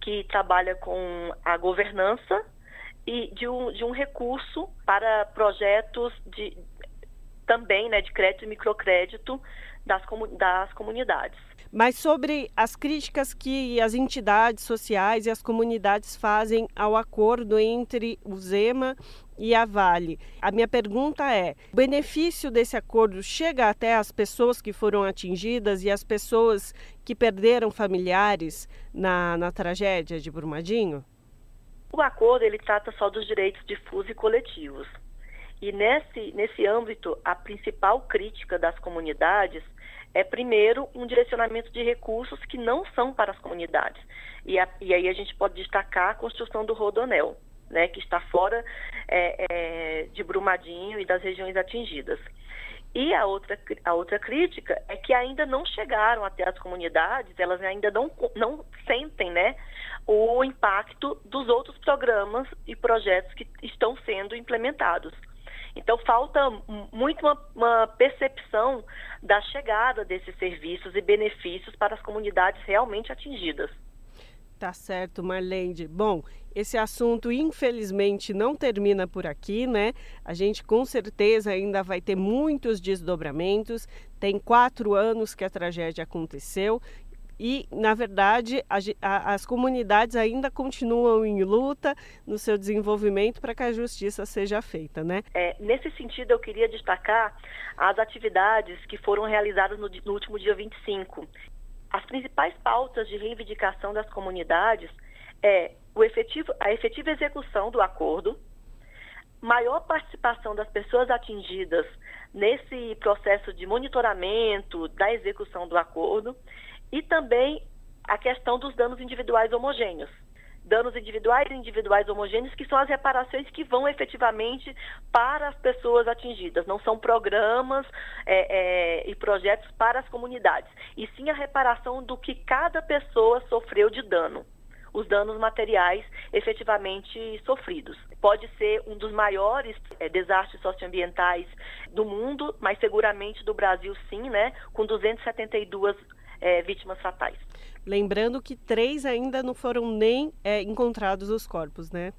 que trabalha com a governança e de um, de um recurso para projetos de, também né, de crédito e microcrédito das, das comunidades. Mas sobre as críticas que as entidades sociais e as comunidades fazem ao acordo entre o Zema e a Vale. A minha pergunta é: o benefício desse acordo chega até as pessoas que foram atingidas e as pessoas que perderam familiares na, na tragédia de Brumadinho? O acordo ele trata só dos direitos difusos e coletivos. E nesse, nesse âmbito, a principal crítica das comunidades é, primeiro, um direcionamento de recursos que não são para as comunidades. E, a, e aí a gente pode destacar a construção do Rodonel, né, que está fora é, é, de Brumadinho e das regiões atingidas. E a outra, a outra crítica é que ainda não chegaram até as comunidades, elas ainda não, não sentem né, o impacto dos outros programas e projetos que estão sendo implementados. Então, falta muito uma, uma, percepção da chegada desses serviços e benefícios para as comunidades realmente atingidas. Tá certo, Marlene. Bom, esse assunto infelizmente não termina por aqui, né? A gente com certeza ainda vai ter muitos desdobramentos. Tem quatro anos que a tragédia aconteceu e, na verdade, a, a, as comunidades ainda continuam em luta no seu desenvolvimento para que a justiça seja feita, né? É, nesse sentido, eu queria destacar as atividades que foram realizadas no, no último dia 25. As principais pautas de reivindicação das comunidades é o efetivo, a efetiva execução do acordo, maior participação das pessoas atingidas nesse processo de monitoramento da execução do acordo e também a questão dos danos individuais homogêneos. Danos individuais e individuais homogêneos, que são as reparações que vão efetivamente para as pessoas atingidas, não são programas é, é, e projetos para as comunidades, e sim a reparação do que cada pessoa sofreu de dano os danos materiais efetivamente sofridos. Pode ser um dos maiores é, desastres socioambientais do mundo, mas seguramente do Brasil sim, né, com 272 é, vítimas fatais. Lembrando que três ainda não foram nem é, encontrados os corpos, né?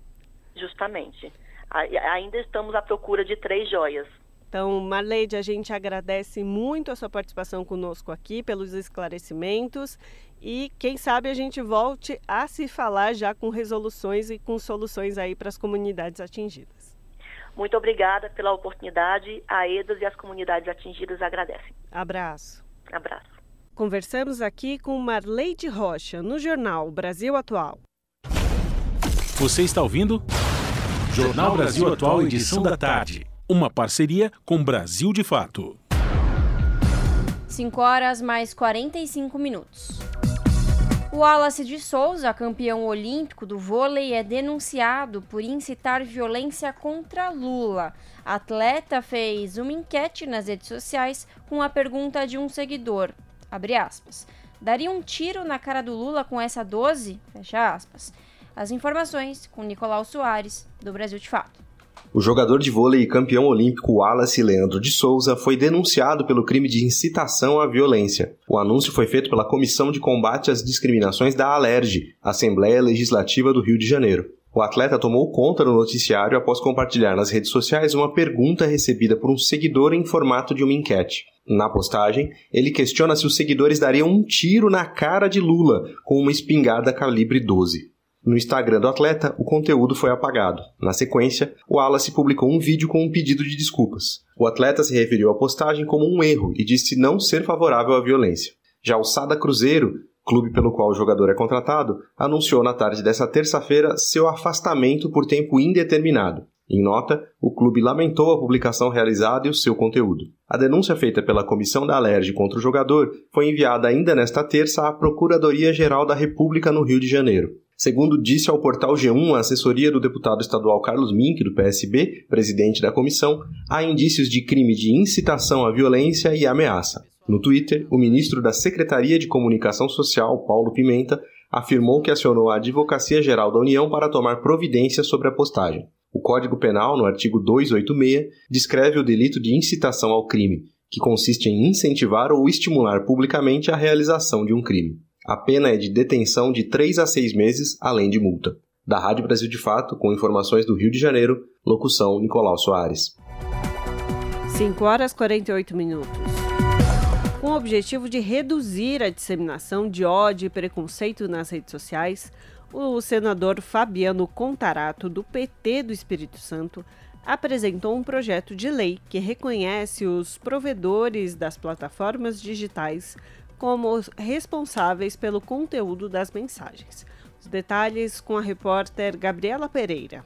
Justamente. A, ainda estamos à procura de três joias. Então, Marleide, a gente agradece muito a sua participação conosco aqui, pelos esclarecimentos e quem sabe a gente volte a se falar já com resoluções e com soluções aí para as comunidades atingidas. Muito obrigada pela oportunidade. A EDAS e as comunidades atingidas agradecem. Abraço. Abraço. Conversamos aqui com Marleide Rocha, no jornal Brasil Atual. Você está ouvindo? Jornal Brasil Atual, edição da tarde. Uma parceria com Brasil de Fato. 5 horas mais 45 minutos. O Wallace de Souza, campeão olímpico do vôlei, é denunciado por incitar violência contra Lula. A atleta fez uma enquete nas redes sociais com a pergunta de um seguidor, aspas, daria um tiro na cara do Lula com essa 12? Fecha aspas. As informações com Nicolau Soares, do Brasil de Fato. O jogador de vôlei e campeão olímpico Wallace Leandro de Souza foi denunciado pelo crime de incitação à violência. O anúncio foi feito pela Comissão de Combate às Discriminações da ALERJ, Assembleia Legislativa do Rio de Janeiro. O atleta tomou conta no noticiário após compartilhar nas redes sociais uma pergunta recebida por um seguidor em formato de uma enquete. Na postagem, ele questiona se os seguidores dariam um tiro na cara de Lula com uma espingarda calibre 12. No Instagram do atleta, o conteúdo foi apagado. Na sequência, o Wallace publicou um vídeo com um pedido de desculpas. O atleta se referiu à postagem como um erro e disse não ser favorável à violência. Já o Sada Cruzeiro, clube pelo qual o jogador é contratado, anunciou na tarde dessa terça-feira seu afastamento por tempo indeterminado. Em nota, o clube lamentou a publicação realizada e o seu conteúdo. A denúncia feita pela comissão da Alerj contra o jogador foi enviada ainda nesta terça à Procuradoria-Geral da República no Rio de Janeiro. Segundo disse ao portal G1 a assessoria do deputado estadual Carlos Mink, do PSB, presidente da comissão, há indícios de crime de incitação à violência e ameaça. No Twitter, o ministro da Secretaria de Comunicação Social, Paulo Pimenta, afirmou que acionou a Advocacia Geral da União para tomar providências sobre a postagem. O Código Penal, no artigo 286, descreve o delito de incitação ao crime, que consiste em incentivar ou estimular publicamente a realização de um crime. A pena é de detenção de 3 a 6 meses, além de multa. Da Rádio Brasil de Fato, com informações do Rio de Janeiro, locução Nicolau Soares. 5 horas 48 minutos. Com o objetivo de reduzir a disseminação de ódio e preconceito nas redes sociais, o senador Fabiano Contarato, do PT do Espírito Santo, apresentou um projeto de lei que reconhece os provedores das plataformas digitais como responsáveis pelo conteúdo das mensagens. Os detalhes com a repórter Gabriela Pereira.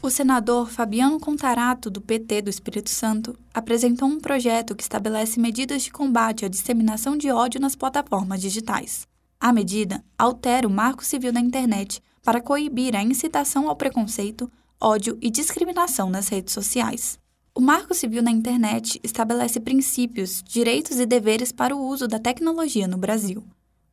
O senador Fabiano Contarato, do PT do Espírito Santo, apresentou um projeto que estabelece medidas de combate à disseminação de ódio nas plataformas digitais. A medida altera o Marco Civil da Internet para coibir a incitação ao preconceito, ódio e discriminação nas redes sociais. O Marco Civil na Internet estabelece princípios, direitos e deveres para o uso da tecnologia no Brasil.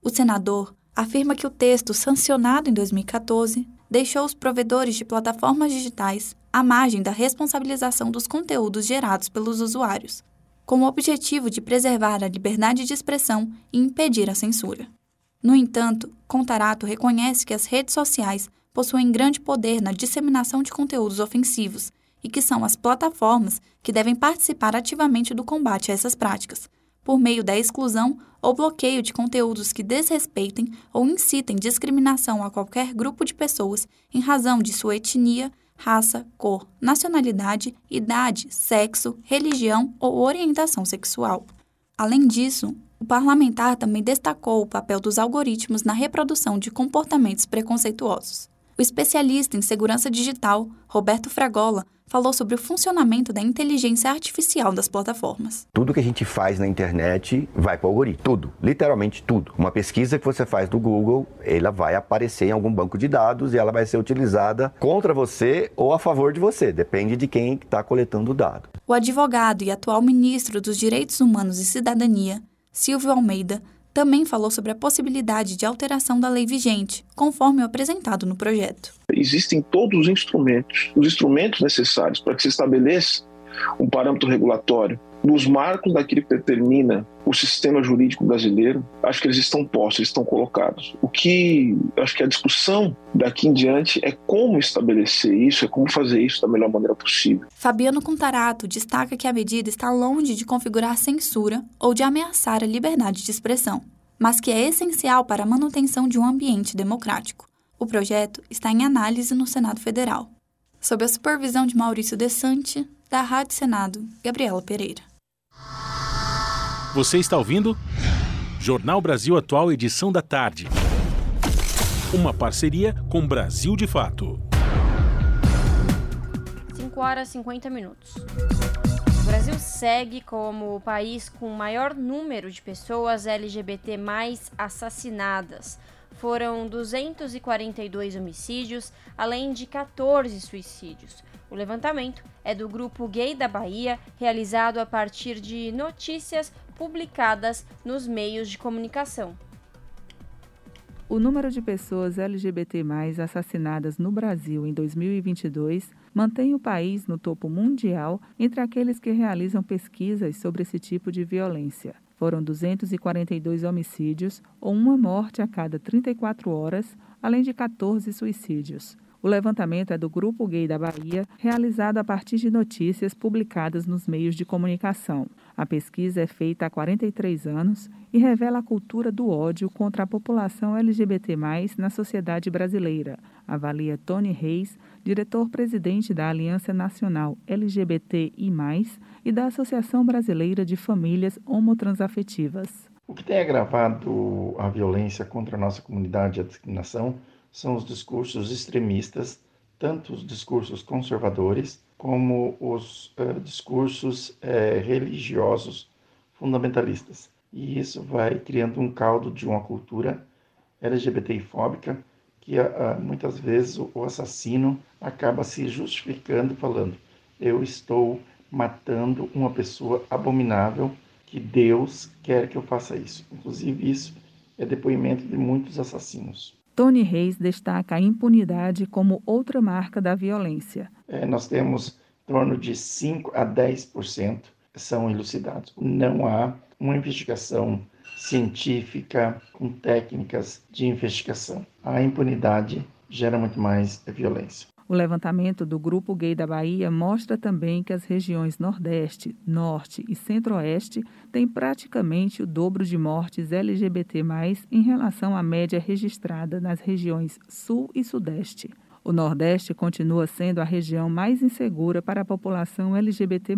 O senador afirma que o texto, sancionado em 2014, deixou os provedores de plataformas digitais à margem da responsabilização dos conteúdos gerados pelos usuários, com o objetivo de preservar a liberdade de expressão e impedir a censura. No entanto, Contarato reconhece que as redes sociais possuem grande poder na disseminação de conteúdos ofensivos e que são as plataformas que devem participar ativamente do combate a essas práticas, por meio da exclusão ou bloqueio de conteúdos que desrespeitem ou incitem discriminação a qualquer grupo de pessoas em razão de sua etnia, raça, cor, nacionalidade, idade, sexo, religião ou orientação sexual. Além disso, o parlamentar também destacou o papel dos algoritmos na reprodução de comportamentos preconceituosos. O especialista em segurança digital, Roberto Fragola, falou sobre o funcionamento da inteligência artificial das plataformas. Tudo que a gente faz na internet vai para o algoritmo. Tudo, literalmente tudo. Uma pesquisa que você faz do Google, ela vai aparecer em algum banco de dados e ela vai ser utilizada contra você ou a favor de você. Depende de quem está coletando o dado. O advogado e atual ministro dos Direitos Humanos e Cidadania, Silvio Almeida, também falou sobre a possibilidade de alteração da lei vigente, conforme o apresentado no projeto. Existem todos os instrumentos, os instrumentos necessários para que se estabeleça um parâmetro regulatório nos marcos daquilo que determina o sistema jurídico brasileiro, acho que eles estão postos, eles estão colocados. O que acho que a discussão daqui em diante é como estabelecer isso, é como fazer isso da melhor maneira possível. Fabiano Contarato destaca que a medida está longe de configurar censura ou de ameaçar a liberdade de expressão, mas que é essencial para a manutenção de um ambiente democrático. O projeto está em análise no Senado Federal. Sob a supervisão de Maurício Desante, da Rádio Senado, Gabriela Pereira. Você está ouvindo? Jornal Brasil Atual, edição da tarde. Uma parceria com Brasil de Fato. 5 horas e 50 minutos. O Brasil segue como o país com o maior número de pessoas LGBT mais assassinadas. Foram 242 homicídios, além de 14 suicídios. O levantamento é do Grupo Gay da Bahia, realizado a partir de notícias publicadas nos meios de comunicação. O número de pessoas LGBT assassinadas no Brasil em 2022 mantém o país no topo mundial entre aqueles que realizam pesquisas sobre esse tipo de violência. Foram 242 homicídios, ou uma morte a cada 34 horas, além de 14 suicídios. O levantamento é do Grupo Gay da Bahia, realizado a partir de notícias publicadas nos meios de comunicação. A pesquisa é feita há 43 anos e revela a cultura do ódio contra a população LGBT, na sociedade brasileira, avalia Tony Reis, diretor-presidente da Aliança Nacional LGBTI, e da Associação Brasileira de Famílias Homotransafetivas. O que tem agravado a violência contra a nossa comunidade e a discriminação são os discursos extremistas, tanto os discursos conservadores como os uh, discursos uh, religiosos fundamentalistas. E isso vai criando um caldo de uma cultura LGBTI-fóbica que uh, muitas vezes o assassino acaba se justificando falando eu estou matando uma pessoa abominável que Deus quer que eu faça isso. Inclusive isso é depoimento de muitos assassinos. Tony Reis destaca a impunidade como outra marca da violência. É, nós temos em torno de 5 a 10% são elucidados. Não há uma investigação científica com técnicas de investigação. A impunidade gera muito mais violência. O levantamento do Grupo Gay da Bahia mostra também que as regiões Nordeste, Norte e Centro-Oeste têm praticamente o dobro de mortes LGBT, em relação à média registrada nas regiões Sul e Sudeste. O Nordeste continua sendo a região mais insegura para a população LGBT,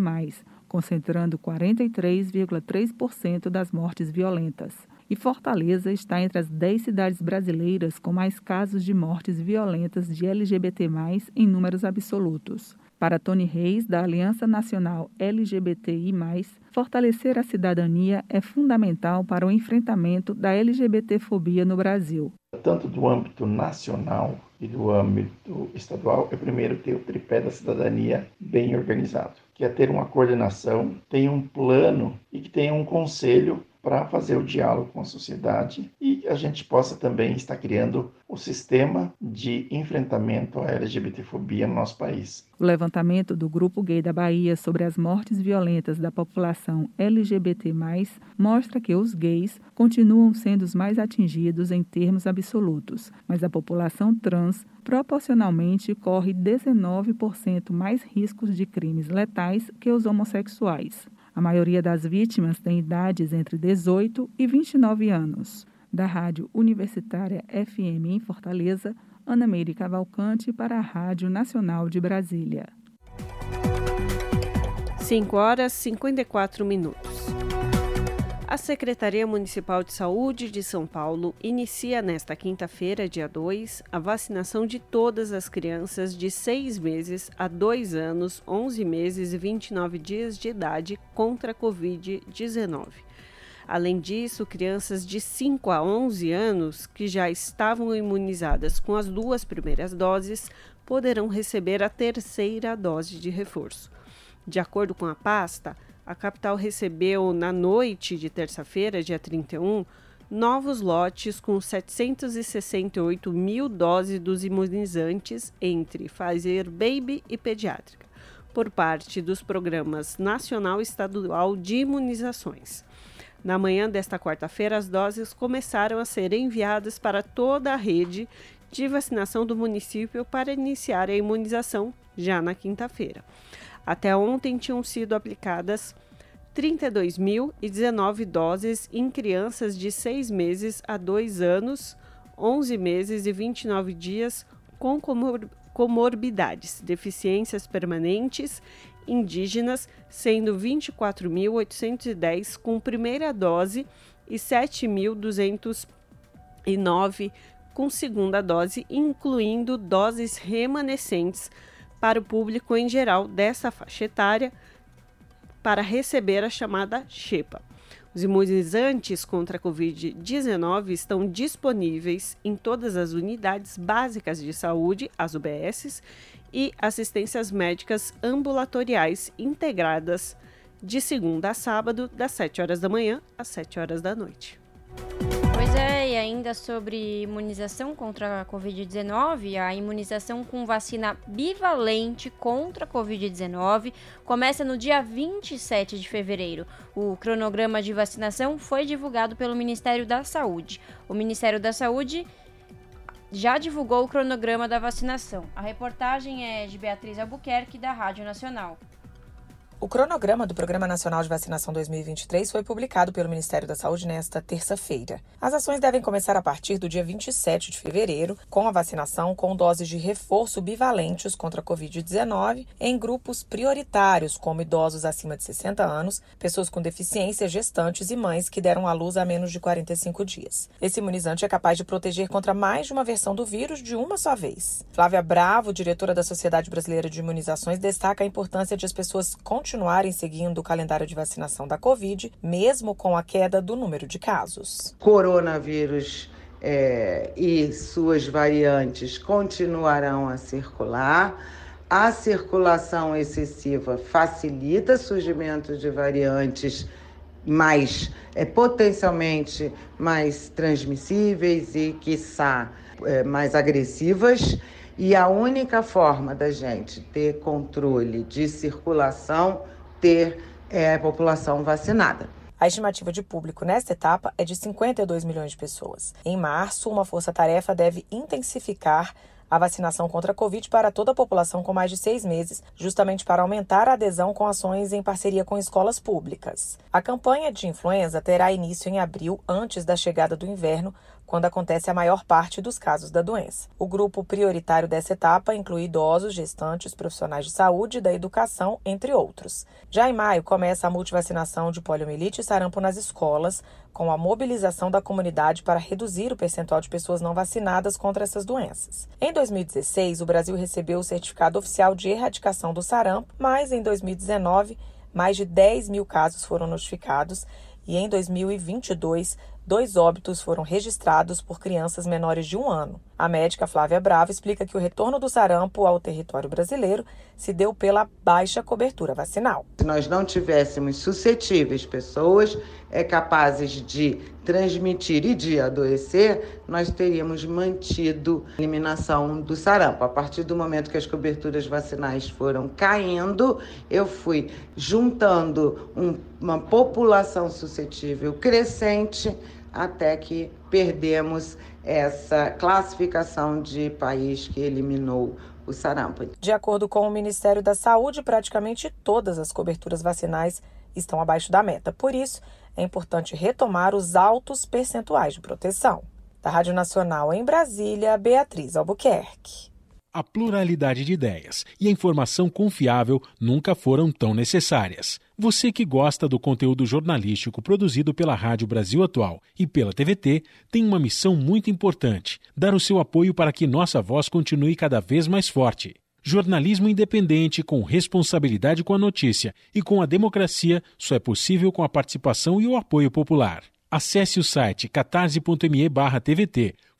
concentrando 43,3% das mortes violentas e Fortaleza está entre as 10 cidades brasileiras com mais casos de mortes violentas de LGBT, em números absolutos. Para Tony Reis, da Aliança Nacional LGBTI, fortalecer a cidadania é fundamental para o enfrentamento da LGBTfobia no Brasil. Tanto do âmbito nacional e do âmbito estadual, é primeiro ter o tripé da cidadania bem organizado, que é ter uma coordenação, tenha um plano e que tenha um conselho para fazer o diálogo com a sociedade e a gente possa também estar criando o sistema de enfrentamento à LGBTfobia no nosso país. O levantamento do Grupo Gay da Bahia sobre as mortes violentas da população LGBT+, mostra que os gays continuam sendo os mais atingidos em termos absolutos, mas a população trans proporcionalmente corre 19% mais riscos de crimes letais que os homossexuais. A maioria das vítimas tem idades entre 18 e 29 anos. Da Rádio Universitária FM em Fortaleza, Ana Meire Cavalcante para a Rádio Nacional de Brasília. 5 horas e 54 minutos. A Secretaria Municipal de Saúde de São Paulo inicia nesta quinta-feira, dia 2, a vacinação de todas as crianças de 6 meses a 2 anos, 11 meses e 29 dias de idade contra a Covid-19. Além disso, crianças de 5 a 11 anos que já estavam imunizadas com as duas primeiras doses poderão receber a terceira dose de reforço. De acordo com a pasta, a capital recebeu na noite de terça-feira, dia 31, novos lotes com 768 mil doses dos imunizantes entre Pfizer Baby e Pediátrica, por parte dos programas Nacional e Estadual de Imunizações. Na manhã desta quarta-feira, as doses começaram a ser enviadas para toda a rede de vacinação do município para iniciar a imunização já na quinta-feira. Até ontem tinham sido aplicadas 32.019 doses em crianças de 6 meses a 2 anos, 11 meses e 29 dias com comor comorbidades, deficiências permanentes, indígenas, sendo 24.810 com primeira dose e 7.209 com segunda dose, incluindo doses remanescentes para o público em geral dessa faixa etária para receber a chamada XEPA. Os imunizantes contra a Covid-19 estão disponíveis em todas as unidades básicas de saúde, as UBSs, e assistências médicas ambulatoriais integradas de segunda a sábado, das 7 horas da manhã às 7 horas da noite. Ainda sobre imunização contra a Covid-19, a imunização com vacina bivalente contra a Covid-19 começa no dia 27 de fevereiro. O cronograma de vacinação foi divulgado pelo Ministério da Saúde. O Ministério da Saúde já divulgou o cronograma da vacinação. A reportagem é de Beatriz Albuquerque, da Rádio Nacional. O cronograma do Programa Nacional de Vacinação 2023 foi publicado pelo Ministério da Saúde nesta terça-feira. As ações devem começar a partir do dia 27 de fevereiro, com a vacinação com doses de reforço bivalentes contra a Covid-19 em grupos prioritários, como idosos acima de 60 anos, pessoas com deficiência, gestantes e mães que deram à luz há menos de 45 dias. Esse imunizante é capaz de proteger contra mais de uma versão do vírus de uma só vez. Flávia Bravo, diretora da Sociedade Brasileira de Imunizações, destaca a importância de as pessoas continuarem continuarem seguindo o calendário de vacinação da Covid, mesmo com a queda do número de casos. Coronavírus é, e suas variantes continuarão a circular. A circulação excessiva facilita o surgimento de variantes mais é, potencialmente mais transmissíveis e, quiçá, é, mais agressivas. E a única forma da gente ter controle de circulação, ter é, a população vacinada. A estimativa de público nesta etapa é de 52 milhões de pessoas. Em março, uma força-tarefa deve intensificar a vacinação contra a Covid para toda a população com mais de seis meses, justamente para aumentar a adesão com ações em parceria com escolas públicas. A campanha de influenza terá início em abril, antes da chegada do inverno, quando acontece a maior parte dos casos da doença. O grupo prioritário dessa etapa inclui idosos, gestantes, profissionais de saúde da educação, entre outros. Já em maio, começa a multivacinação de poliomielite e sarampo nas escolas, com a mobilização da comunidade para reduzir o percentual de pessoas não vacinadas contra essas doenças. Em 2016, o Brasil recebeu o certificado oficial de erradicação do sarampo, mas em 2019, mais de 10 mil casos foram notificados e em 2022, dois óbitos foram registrados por crianças menores de um ano. A médica Flávia Bravo explica que o retorno do sarampo ao território brasileiro se deu pela baixa cobertura vacinal. Se nós não tivéssemos suscetíveis pessoas é capazes de transmitir e de adoecer, nós teríamos mantido a eliminação do sarampo. A partir do momento que as coberturas vacinais foram caindo, eu fui juntando um, uma população suscetível crescente até que perdemos essa classificação de país que eliminou o sarampo. De acordo com o Ministério da Saúde, praticamente todas as coberturas vacinais estão abaixo da meta. Por isso, é importante retomar os altos percentuais de proteção. Da Rádio Nacional em Brasília, Beatriz Albuquerque. A pluralidade de ideias e a informação confiável nunca foram tão necessárias. Você que gosta do conteúdo jornalístico produzido pela Rádio Brasil Atual e pela TVT tem uma missão muito importante: dar o seu apoio para que nossa voz continue cada vez mais forte. Jornalismo independente, com responsabilidade com a notícia e com a democracia, só é possível com a participação e o apoio popular. Acesse o site catarse.me/tvt,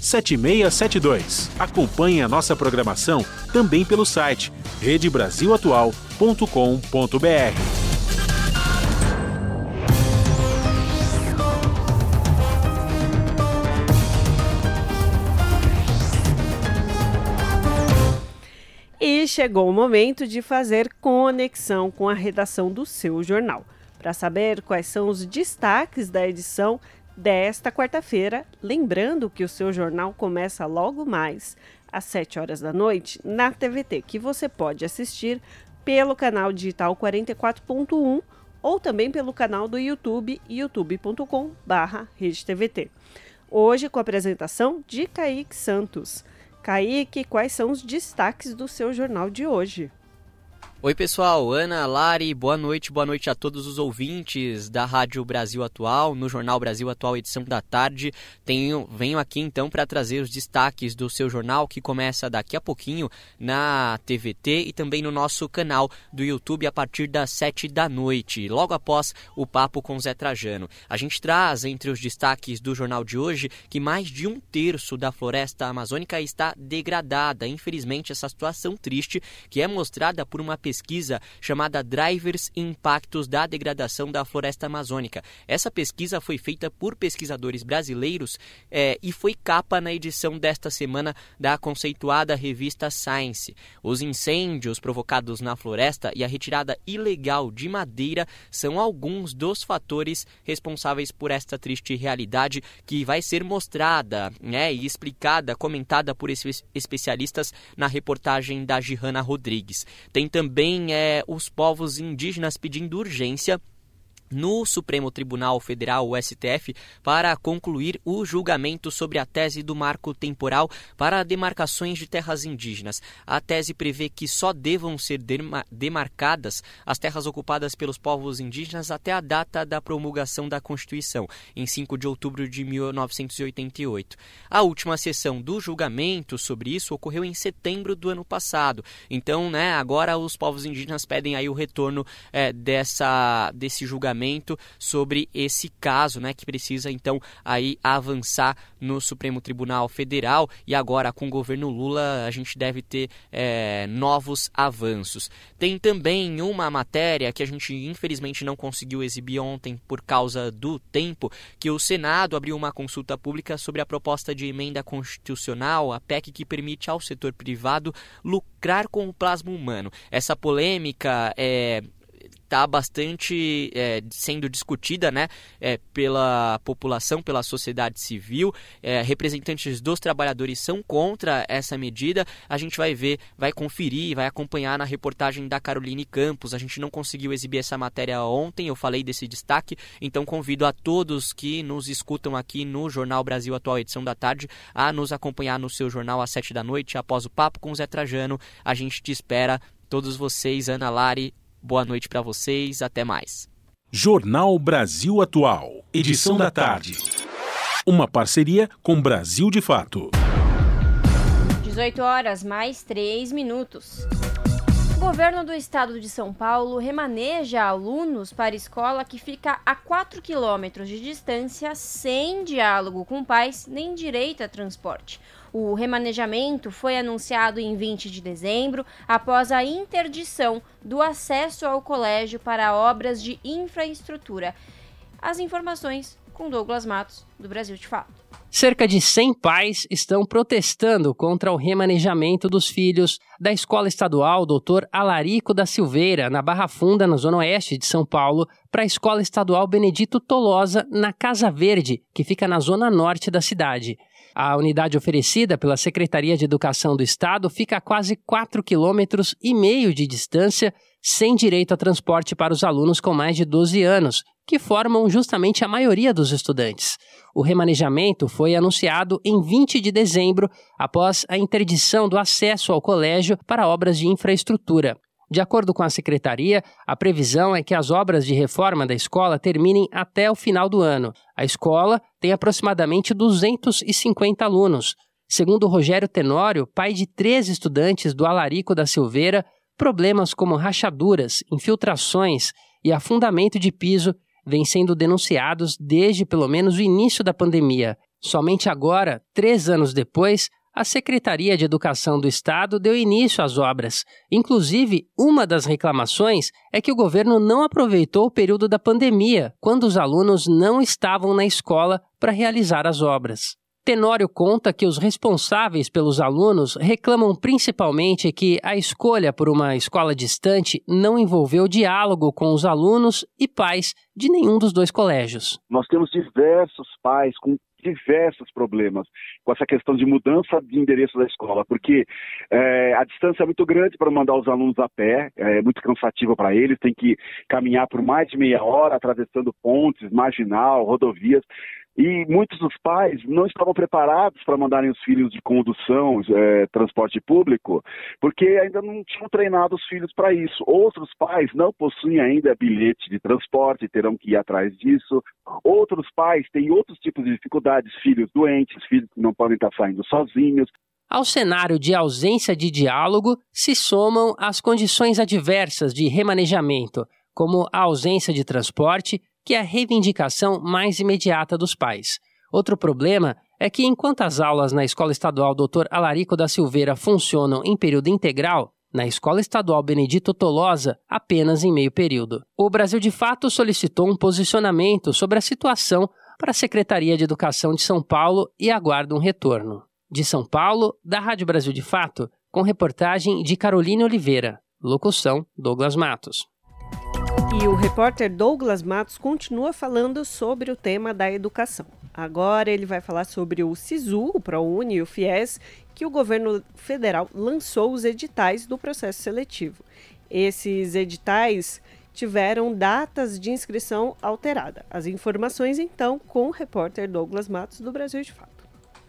7672. Acompanhe a nossa programação também pelo site redebrasilatual.com.br. E chegou o momento de fazer conexão com a redação do seu jornal. Para saber quais são os destaques da edição desta quarta-feira, lembrando que o seu jornal começa logo mais às 7 horas da noite na TVT, que você pode assistir pelo canal digital 44.1 ou também pelo canal do YouTube, youtube.com/redetvt. Hoje com a apresentação de Kaique Santos. Kaique, quais são os destaques do seu jornal de hoje? Oi, pessoal. Ana, Lari, boa noite. Boa noite a todos os ouvintes da Rádio Brasil Atual, no Jornal Brasil Atual, edição da tarde. Tenho, venho aqui então para trazer os destaques do seu jornal, que começa daqui a pouquinho na TVT e também no nosso canal do YouTube a partir das sete da noite, logo após o papo com Zé Trajano. A gente traz entre os destaques do jornal de hoje que mais de um terço da floresta amazônica está degradada. Infelizmente, essa situação triste que é mostrada por uma pesquisa pesquisa chamada Drivers e Impactos da Degradação da Floresta Amazônica. Essa pesquisa foi feita por pesquisadores brasileiros é, e foi capa na edição desta semana da conceituada revista Science. Os incêndios provocados na floresta e a retirada ilegal de madeira são alguns dos fatores responsáveis por esta triste realidade que vai ser mostrada né, e explicada, comentada por esses especialistas na reportagem da Gihana Rodrigues. Tem também também é, os povos indígenas pedindo urgência no Supremo Tribunal Federal, o STF, para concluir o julgamento sobre a tese do marco temporal para demarcações de terras indígenas. A tese prevê que só devam ser demarcadas as terras ocupadas pelos povos indígenas até a data da promulgação da Constituição, em 5 de outubro de 1988. A última sessão do julgamento sobre isso ocorreu em setembro do ano passado. Então, né, agora os povos indígenas pedem aí o retorno é, dessa, desse julgamento sobre esse caso, né, que precisa então aí avançar no Supremo Tribunal Federal e agora com o governo Lula a gente deve ter é, novos avanços. Tem também uma matéria que a gente infelizmente não conseguiu exibir ontem por causa do tempo, que o Senado abriu uma consulta pública sobre a proposta de emenda constitucional, a PEC que permite ao setor privado lucrar com o plasma humano. Essa polêmica é está bastante é, sendo discutida né, é, pela população, pela sociedade civil. É, representantes dos trabalhadores são contra essa medida. A gente vai ver, vai conferir, vai acompanhar na reportagem da Caroline Campos. A gente não conseguiu exibir essa matéria ontem, eu falei desse destaque, então convido a todos que nos escutam aqui no Jornal Brasil Atual, edição da tarde, a nos acompanhar no seu jornal às sete da noite, após o Papo com o Zé Trajano. A gente te espera, todos vocês, Ana Lari, Boa noite para vocês, até mais. Jornal Brasil Atual, edição da tarde. Uma parceria com Brasil de Fato. 18 horas mais 3 minutos. O governo do estado de São Paulo remaneja alunos para escola que fica a 4 quilômetros de distância sem diálogo com pais nem direito a transporte. O remanejamento foi anunciado em 20 de dezembro, após a interdição do acesso ao colégio para obras de infraestrutura. As informações com Douglas Matos, do Brasil de Fato. Cerca de 100 pais estão protestando contra o remanejamento dos filhos da Escola Estadual Dr. Alarico da Silveira, na Barra Funda, na Zona Oeste de São Paulo, para a Escola Estadual Benedito Tolosa, na Casa Verde, que fica na Zona Norte da cidade. A unidade oferecida pela Secretaria de Educação do Estado fica a quase 4,5 quilômetros e meio de distância, sem direito a transporte para os alunos com mais de 12 anos, que formam justamente a maioria dos estudantes. O remanejamento foi anunciado em 20 de dezembro, após a interdição do acesso ao colégio para obras de infraestrutura. De acordo com a secretaria, a previsão é que as obras de reforma da escola terminem até o final do ano. A escola tem aproximadamente 250 alunos. Segundo Rogério Tenório, pai de três estudantes do Alarico da Silveira, problemas como rachaduras, infiltrações e afundamento de piso vêm sendo denunciados desde pelo menos o início da pandemia. Somente agora, três anos depois, a Secretaria de Educação do Estado deu início às obras. Inclusive, uma das reclamações é que o governo não aproveitou o período da pandemia, quando os alunos não estavam na escola para realizar as obras. Tenório conta que os responsáveis pelos alunos reclamam principalmente que a escolha por uma escola distante não envolveu diálogo com os alunos e pais de nenhum dos dois colégios. Nós temos diversos pais com diversos problemas com essa questão de mudança de endereço da escola, porque é, a distância é muito grande para mandar os alunos a pé, é muito cansativa para eles, tem que caminhar por mais de meia hora, atravessando pontes, marginal, rodovias. E muitos dos pais não estavam preparados para mandarem os filhos de condução, é, transporte público, porque ainda não tinham treinado os filhos para isso. Outros pais não possuem ainda bilhete de transporte, terão que ir atrás disso. Outros pais têm outros tipos de dificuldades, filhos doentes, filhos que não podem estar saindo sozinhos. Ao cenário de ausência de diálogo se somam as condições adversas de remanejamento, como a ausência de transporte que é a reivindicação mais imediata dos pais. Outro problema é que, enquanto as aulas na Escola Estadual Dr. Alarico da Silveira funcionam em período integral, na Escola Estadual Benedito Tolosa, apenas em meio período. O Brasil de Fato solicitou um posicionamento sobre a situação para a Secretaria de Educação de São Paulo e aguarda um retorno. De São Paulo, da Rádio Brasil de Fato, com reportagem de Caroline Oliveira. Locução: Douglas Matos. E o repórter Douglas Matos continua falando sobre o tema da educação. Agora ele vai falar sobre o SISU, o ProUni e o FIES, que o governo federal lançou os editais do processo seletivo. Esses editais tiveram datas de inscrição alterada. As informações, então, com o repórter Douglas Matos, do Brasil de Fato.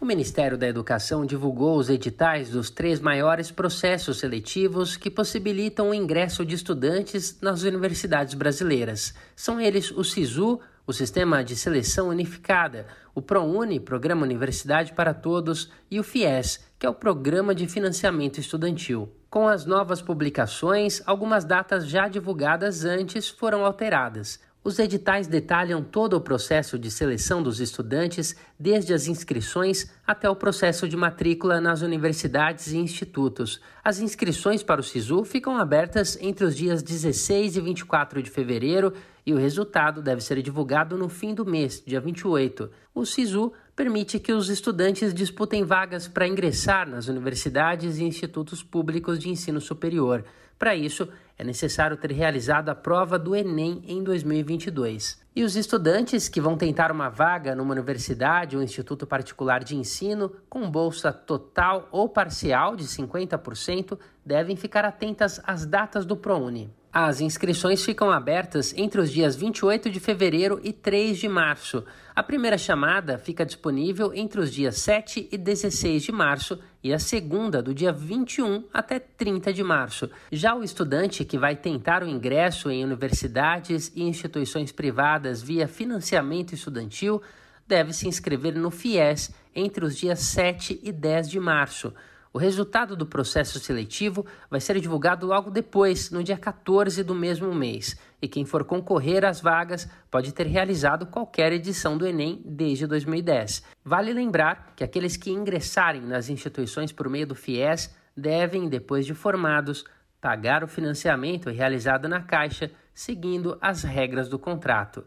O Ministério da Educação divulgou os editais dos três maiores processos seletivos que possibilitam o ingresso de estudantes nas universidades brasileiras. São eles o SISU, o Sistema de Seleção Unificada, o ProUni, Programa Universidade para Todos, e o FIES, que é o Programa de Financiamento Estudantil. Com as novas publicações, algumas datas já divulgadas antes foram alteradas. Os editais detalham todo o processo de seleção dos estudantes, desde as inscrições até o processo de matrícula nas universidades e institutos. As inscrições para o SISU ficam abertas entre os dias 16 e 24 de fevereiro e o resultado deve ser divulgado no fim do mês, dia 28. O SISU permite que os estudantes disputem vagas para ingressar nas universidades e institutos públicos de ensino superior. Para isso, é necessário ter realizado a prova do Enem em 2022. E os estudantes que vão tentar uma vaga numa universidade ou instituto particular de ensino com bolsa total ou parcial de 50% devem ficar atentas às datas do ProUni. As inscrições ficam abertas entre os dias 28 de fevereiro e 3 de março. A primeira chamada fica disponível entre os dias 7 e 16 de março e a segunda do dia 21 até 30 de março. Já o estudante que vai tentar o ingresso em universidades e instituições privadas via financiamento estudantil deve se inscrever no FIES entre os dias 7 e 10 de março. O resultado do processo seletivo vai ser divulgado logo depois, no dia 14 do mesmo mês, e quem for concorrer às vagas pode ter realizado qualquer edição do Enem desde 2010. Vale lembrar que aqueles que ingressarem nas instituições por meio do FIES devem, depois de formados, pagar o financiamento realizado na Caixa, seguindo as regras do contrato.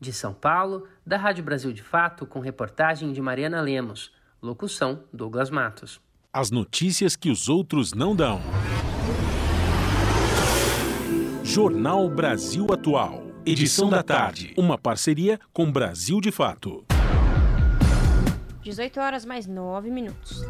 De São Paulo, da Rádio Brasil de Fato, com reportagem de Mariana Lemos. Locução: Douglas Matos. As notícias que os outros não dão. Jornal Brasil Atual. Edição da tarde. Uma parceria com Brasil de Fato. 18 horas mais 9 minutos.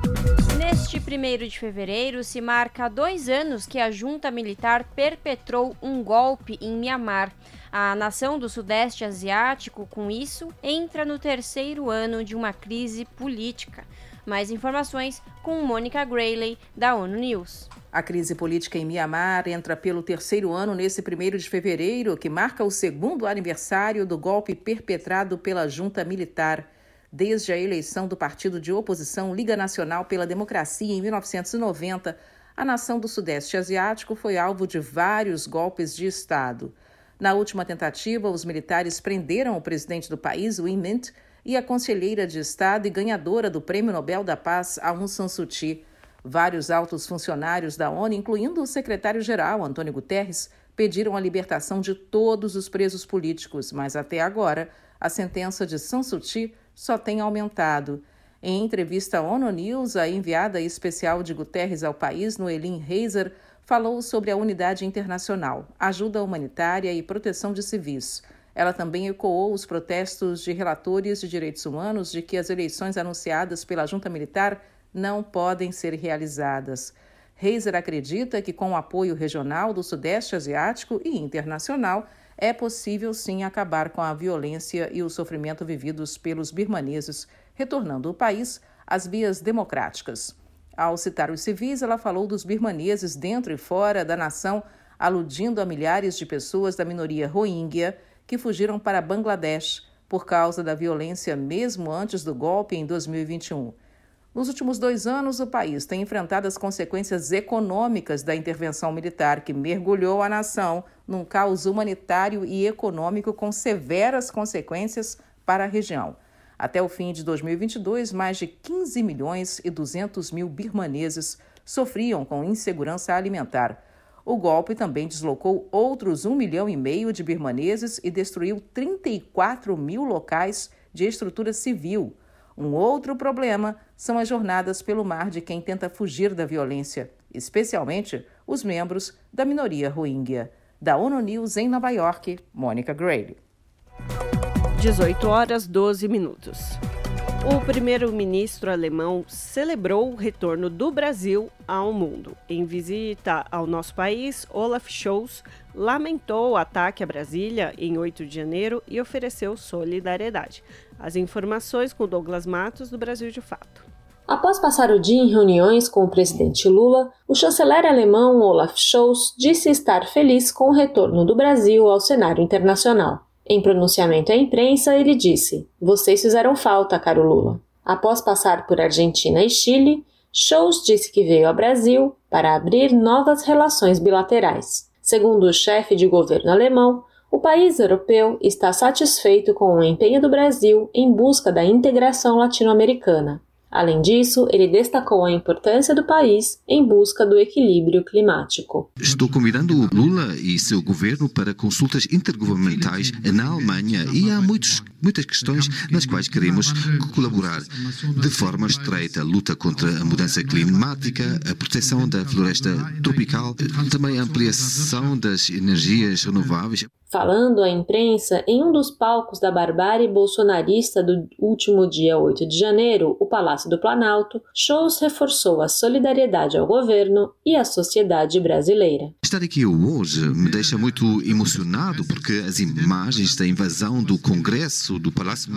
Neste 1 de fevereiro se marca dois anos que a junta militar perpetrou um golpe em Mianmar. A nação do Sudeste Asiático, com isso, entra no terceiro ano de uma crise política. Mais informações com Mônica Grayley, da ONU News. A crise política em Mianmar entra pelo terceiro ano nesse 1 de fevereiro, que marca o segundo aniversário do golpe perpetrado pela junta militar. Desde a eleição do partido de oposição Liga Nacional pela Democracia em 1990, a nação do Sudeste Asiático foi alvo de vários golpes de Estado. Na última tentativa, os militares prenderam o presidente do país, Win Mint, e a conselheira de Estado e ganhadora do Prêmio Nobel da Paz, Aung San Suu Kyi. Vários altos funcionários da ONU, incluindo o secretário-geral Antônio Guterres, pediram a libertação de todos os presos políticos, mas até agora a sentença de Kyi só tem aumentado. Em entrevista à ONU News, a enviada especial de Guterres ao país, Noelin Heiser, falou sobre a unidade internacional, ajuda humanitária e proteção de civis. Ela também ecoou os protestos de relatores de direitos humanos de que as eleições anunciadas pela junta militar não podem ser realizadas. Reiser acredita que, com o apoio regional do Sudeste Asiático e internacional, é possível sim acabar com a violência e o sofrimento vividos pelos birmaneses, retornando o país às vias democráticas. Ao citar os civis, ela falou dos birmaneses dentro e fora da nação, aludindo a milhares de pessoas da minoria rohingya que fugiram para Bangladesh por causa da violência mesmo antes do golpe em 2021. Nos últimos dois anos, o país tem enfrentado as consequências econômicas da intervenção militar que mergulhou a nação num caos humanitário e econômico com severas consequências para a região. Até o fim de 2022, mais de 15 milhões e 200 mil birmaneses sofriam com insegurança alimentar. O golpe também deslocou outros um milhão e meio de birmaneses e destruiu 34 mil locais de estrutura civil. Um outro problema são as jornadas pelo mar de quem tenta fugir da violência, especialmente os membros da minoria rohingya. Da ONU News em Nova York, Mônica Gray. 18 horas 12 minutos. O primeiro-ministro alemão celebrou o retorno do Brasil ao mundo. Em visita ao nosso país, Olaf Scholz lamentou o ataque a Brasília em 8 de janeiro e ofereceu solidariedade. As informações com Douglas Matos, do Brasil de Fato. Após passar o dia em reuniões com o presidente Lula, o chanceler alemão Olaf Scholz disse estar feliz com o retorno do Brasil ao cenário internacional. Em pronunciamento à imprensa, ele disse: Vocês fizeram falta, caro Lula. Após passar por Argentina e Chile, Scholz disse que veio ao Brasil para abrir novas relações bilaterais. Segundo o chefe de governo alemão, o país europeu está satisfeito com o empenho do Brasil em busca da integração latino-americana. Além disso, ele destacou a importância do país em busca do equilíbrio climático. Estou convidando Lula e seu governo para consultas intergovernamentais na Alemanha e há muitos, muitas questões nas quais queremos colaborar de forma estreita. Luta contra a mudança climática, a proteção da floresta tropical, também a ampliação das energias renováveis. Falando à imprensa em um dos palcos da barbárie bolsonarista do último dia 8 de janeiro, o Palácio do Planalto, Shows reforçou a solidariedade ao governo e à sociedade brasileira. Estar aqui hoje me deixa muito emocionado porque as imagens da invasão do Congresso, do Palácio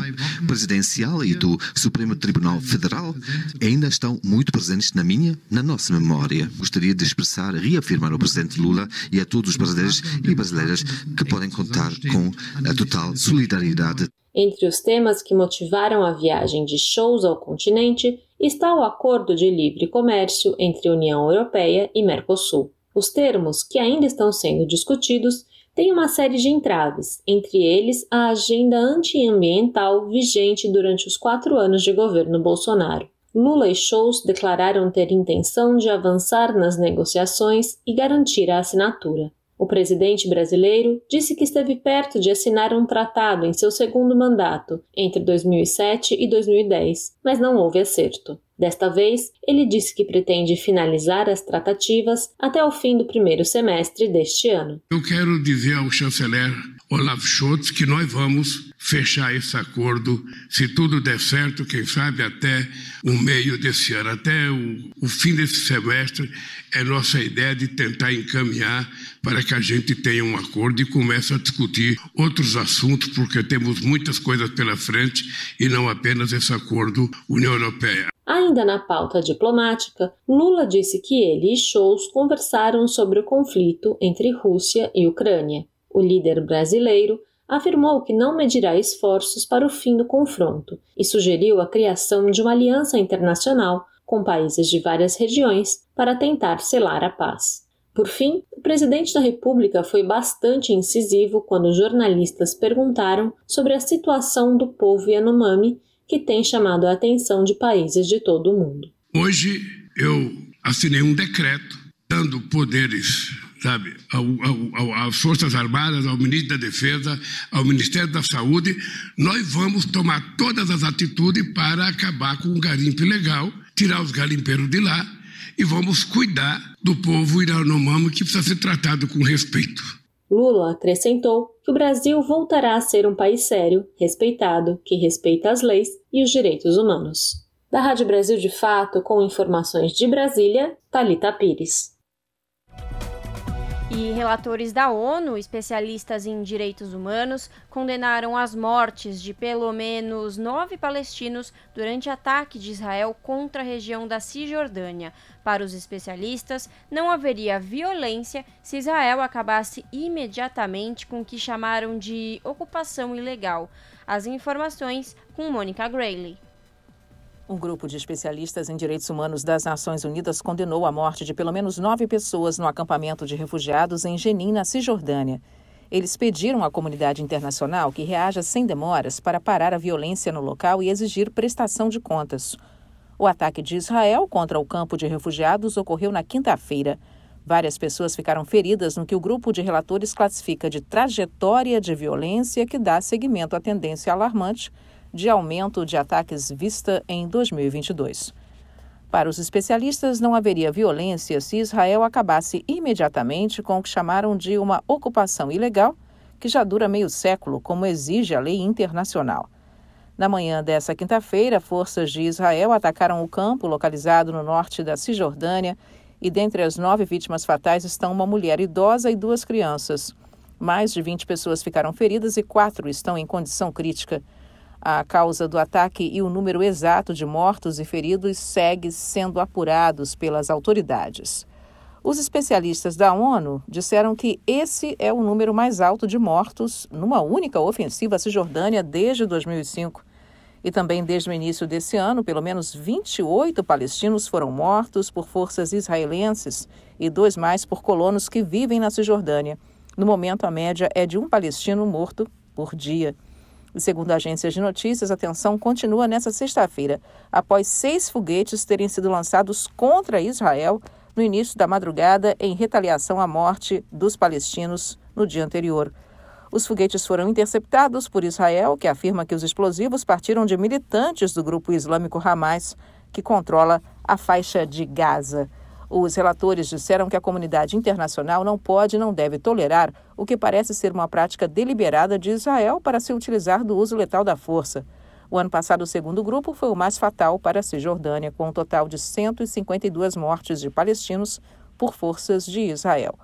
Presidencial e do Supremo Tribunal Federal ainda estão muito presentes na minha, na nossa memória. Gostaria de expressar, reafirmar ao presidente Lula e a todos os brasileiros e brasileiras que podem podem contar com a total solidariedade. Entre os temas que motivaram a viagem de shows ao continente está o acordo de livre comércio entre União Europeia e Mercosul. Os termos, que ainda estão sendo discutidos, têm uma série de entraves, entre eles a agenda antiambiental vigente durante os quatro anos de governo Bolsonaro. Lula e Scholz declararam ter intenção de avançar nas negociações e garantir a assinatura. O presidente brasileiro disse que esteve perto de assinar um tratado em seu segundo mandato, entre 2007 e 2010, mas não houve acerto. Desta vez, ele disse que pretende finalizar as tratativas até o fim do primeiro semestre deste ano. Eu quero dizer ao chanceler Olaf Scholz que nós vamos fechar esse acordo, se tudo der certo, quem sabe até o meio desse ano, até o, o fim desse semestre, é nossa ideia de tentar encaminhar para que a gente tenha um acordo e comece a discutir outros assuntos, porque temos muitas coisas pela frente e não apenas esse acordo União Europeia. Ainda na pauta diplomática, Lula disse que ele e Scholz conversaram sobre o conflito entre Rússia e Ucrânia. O líder brasileiro afirmou que não medirá esforços para o fim do confronto e sugeriu a criação de uma aliança internacional com países de várias regiões para tentar selar a paz. Por fim, o presidente da República foi bastante incisivo quando jornalistas perguntaram sobre a situação do povo Yanomami, que tem chamado a atenção de países de todo o mundo. Hoje eu assinei um decreto dando poderes sabe, ao, ao, às Forças Armadas, ao Ministro da Defesa, ao Ministério da Saúde, nós vamos tomar todas as atitudes para acabar com o garimpo ilegal, tirar os garimpeiros de lá e vamos cuidar do povo Yanomami que precisa ser tratado com respeito. Lula acrescentou que o Brasil voltará a ser um país sério, respeitado, que respeita as leis e os direitos humanos. Da Rádio Brasil de Fato, com informações de Brasília, Talita Pires. E relatores da ONU, especialistas em direitos humanos, condenaram as mortes de pelo menos nove palestinos durante ataque de Israel contra a região da Cisjordânia. Para os especialistas, não haveria violência se Israel acabasse imediatamente com o que chamaram de ocupação ilegal. As informações com Mônica Grayley. Um grupo de especialistas em direitos humanos das Nações Unidas condenou a morte de pelo menos nove pessoas no acampamento de refugiados em Jenin, na Cisjordânia. Eles pediram à comunidade internacional que reaja sem demoras para parar a violência no local e exigir prestação de contas. O ataque de Israel contra o campo de refugiados ocorreu na quinta-feira. Várias pessoas ficaram feridas no que o grupo de relatores classifica de trajetória de violência que dá seguimento à tendência alarmante de aumento de ataques vista em 2022. Para os especialistas, não haveria violência se Israel acabasse imediatamente com o que chamaram de uma ocupação ilegal, que já dura meio século, como exige a lei internacional. Na manhã dessa quinta-feira, forças de Israel atacaram o campo localizado no norte da Cisjordânia e dentre as nove vítimas fatais estão uma mulher idosa e duas crianças. Mais de 20 pessoas ficaram feridas e quatro estão em condição crítica. A causa do ataque e o número exato de mortos e feridos segue sendo apurados pelas autoridades. Os especialistas da ONU disseram que esse é o número mais alto de mortos numa única ofensiva à Cisjordânia desde 2005. E também desde o início desse ano, pelo menos 28 palestinos foram mortos por forças israelenses e dois mais por colonos que vivem na Cisjordânia. No momento, a média é de um palestino morto por dia. Segundo agências de notícias, a tensão continua nesta sexta-feira, após seis foguetes terem sido lançados contra Israel no início da madrugada em retaliação à morte dos palestinos no dia anterior. Os foguetes foram interceptados por Israel, que afirma que os explosivos partiram de militantes do grupo islâmico Hamas, que controla a faixa de Gaza. Os relatores disseram que a comunidade internacional não pode e não deve tolerar o que parece ser uma prática deliberada de Israel para se utilizar do uso letal da força. O ano passado, o segundo grupo foi o mais fatal para a Cisjordânia, com um total de 152 mortes de palestinos por forças de Israel.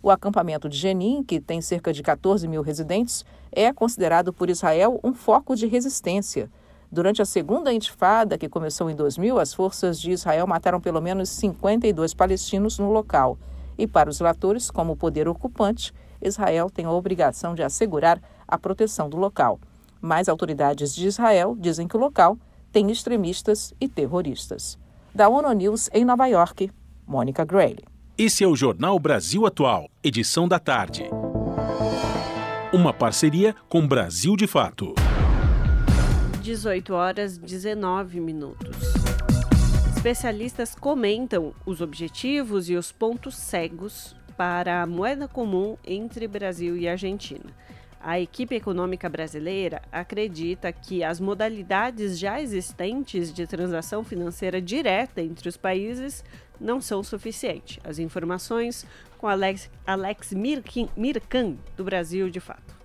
O acampamento de Jenin, que tem cerca de 14 mil residentes, é considerado por Israel um foco de resistência. Durante a segunda intifada, que começou em 2000, as forças de Israel mataram pelo menos 52 palestinos no local. E para os relatores, como poder ocupante, Israel tem a obrigação de assegurar a proteção do local. Mas autoridades de Israel dizem que o local tem extremistas e terroristas. Da ONU News em Nova York, Mônica Grayle. Esse é o Jornal Brasil Atual, edição da tarde. Uma parceria com Brasil de Fato. 18 horas 19 minutos. Especialistas comentam os objetivos e os pontos cegos para a moeda comum entre Brasil e Argentina. A equipe econômica brasileira acredita que as modalidades já existentes de transação financeira direta entre os países não são suficientes. As informações com Alex, Alex Mirkan, do Brasil de Fato.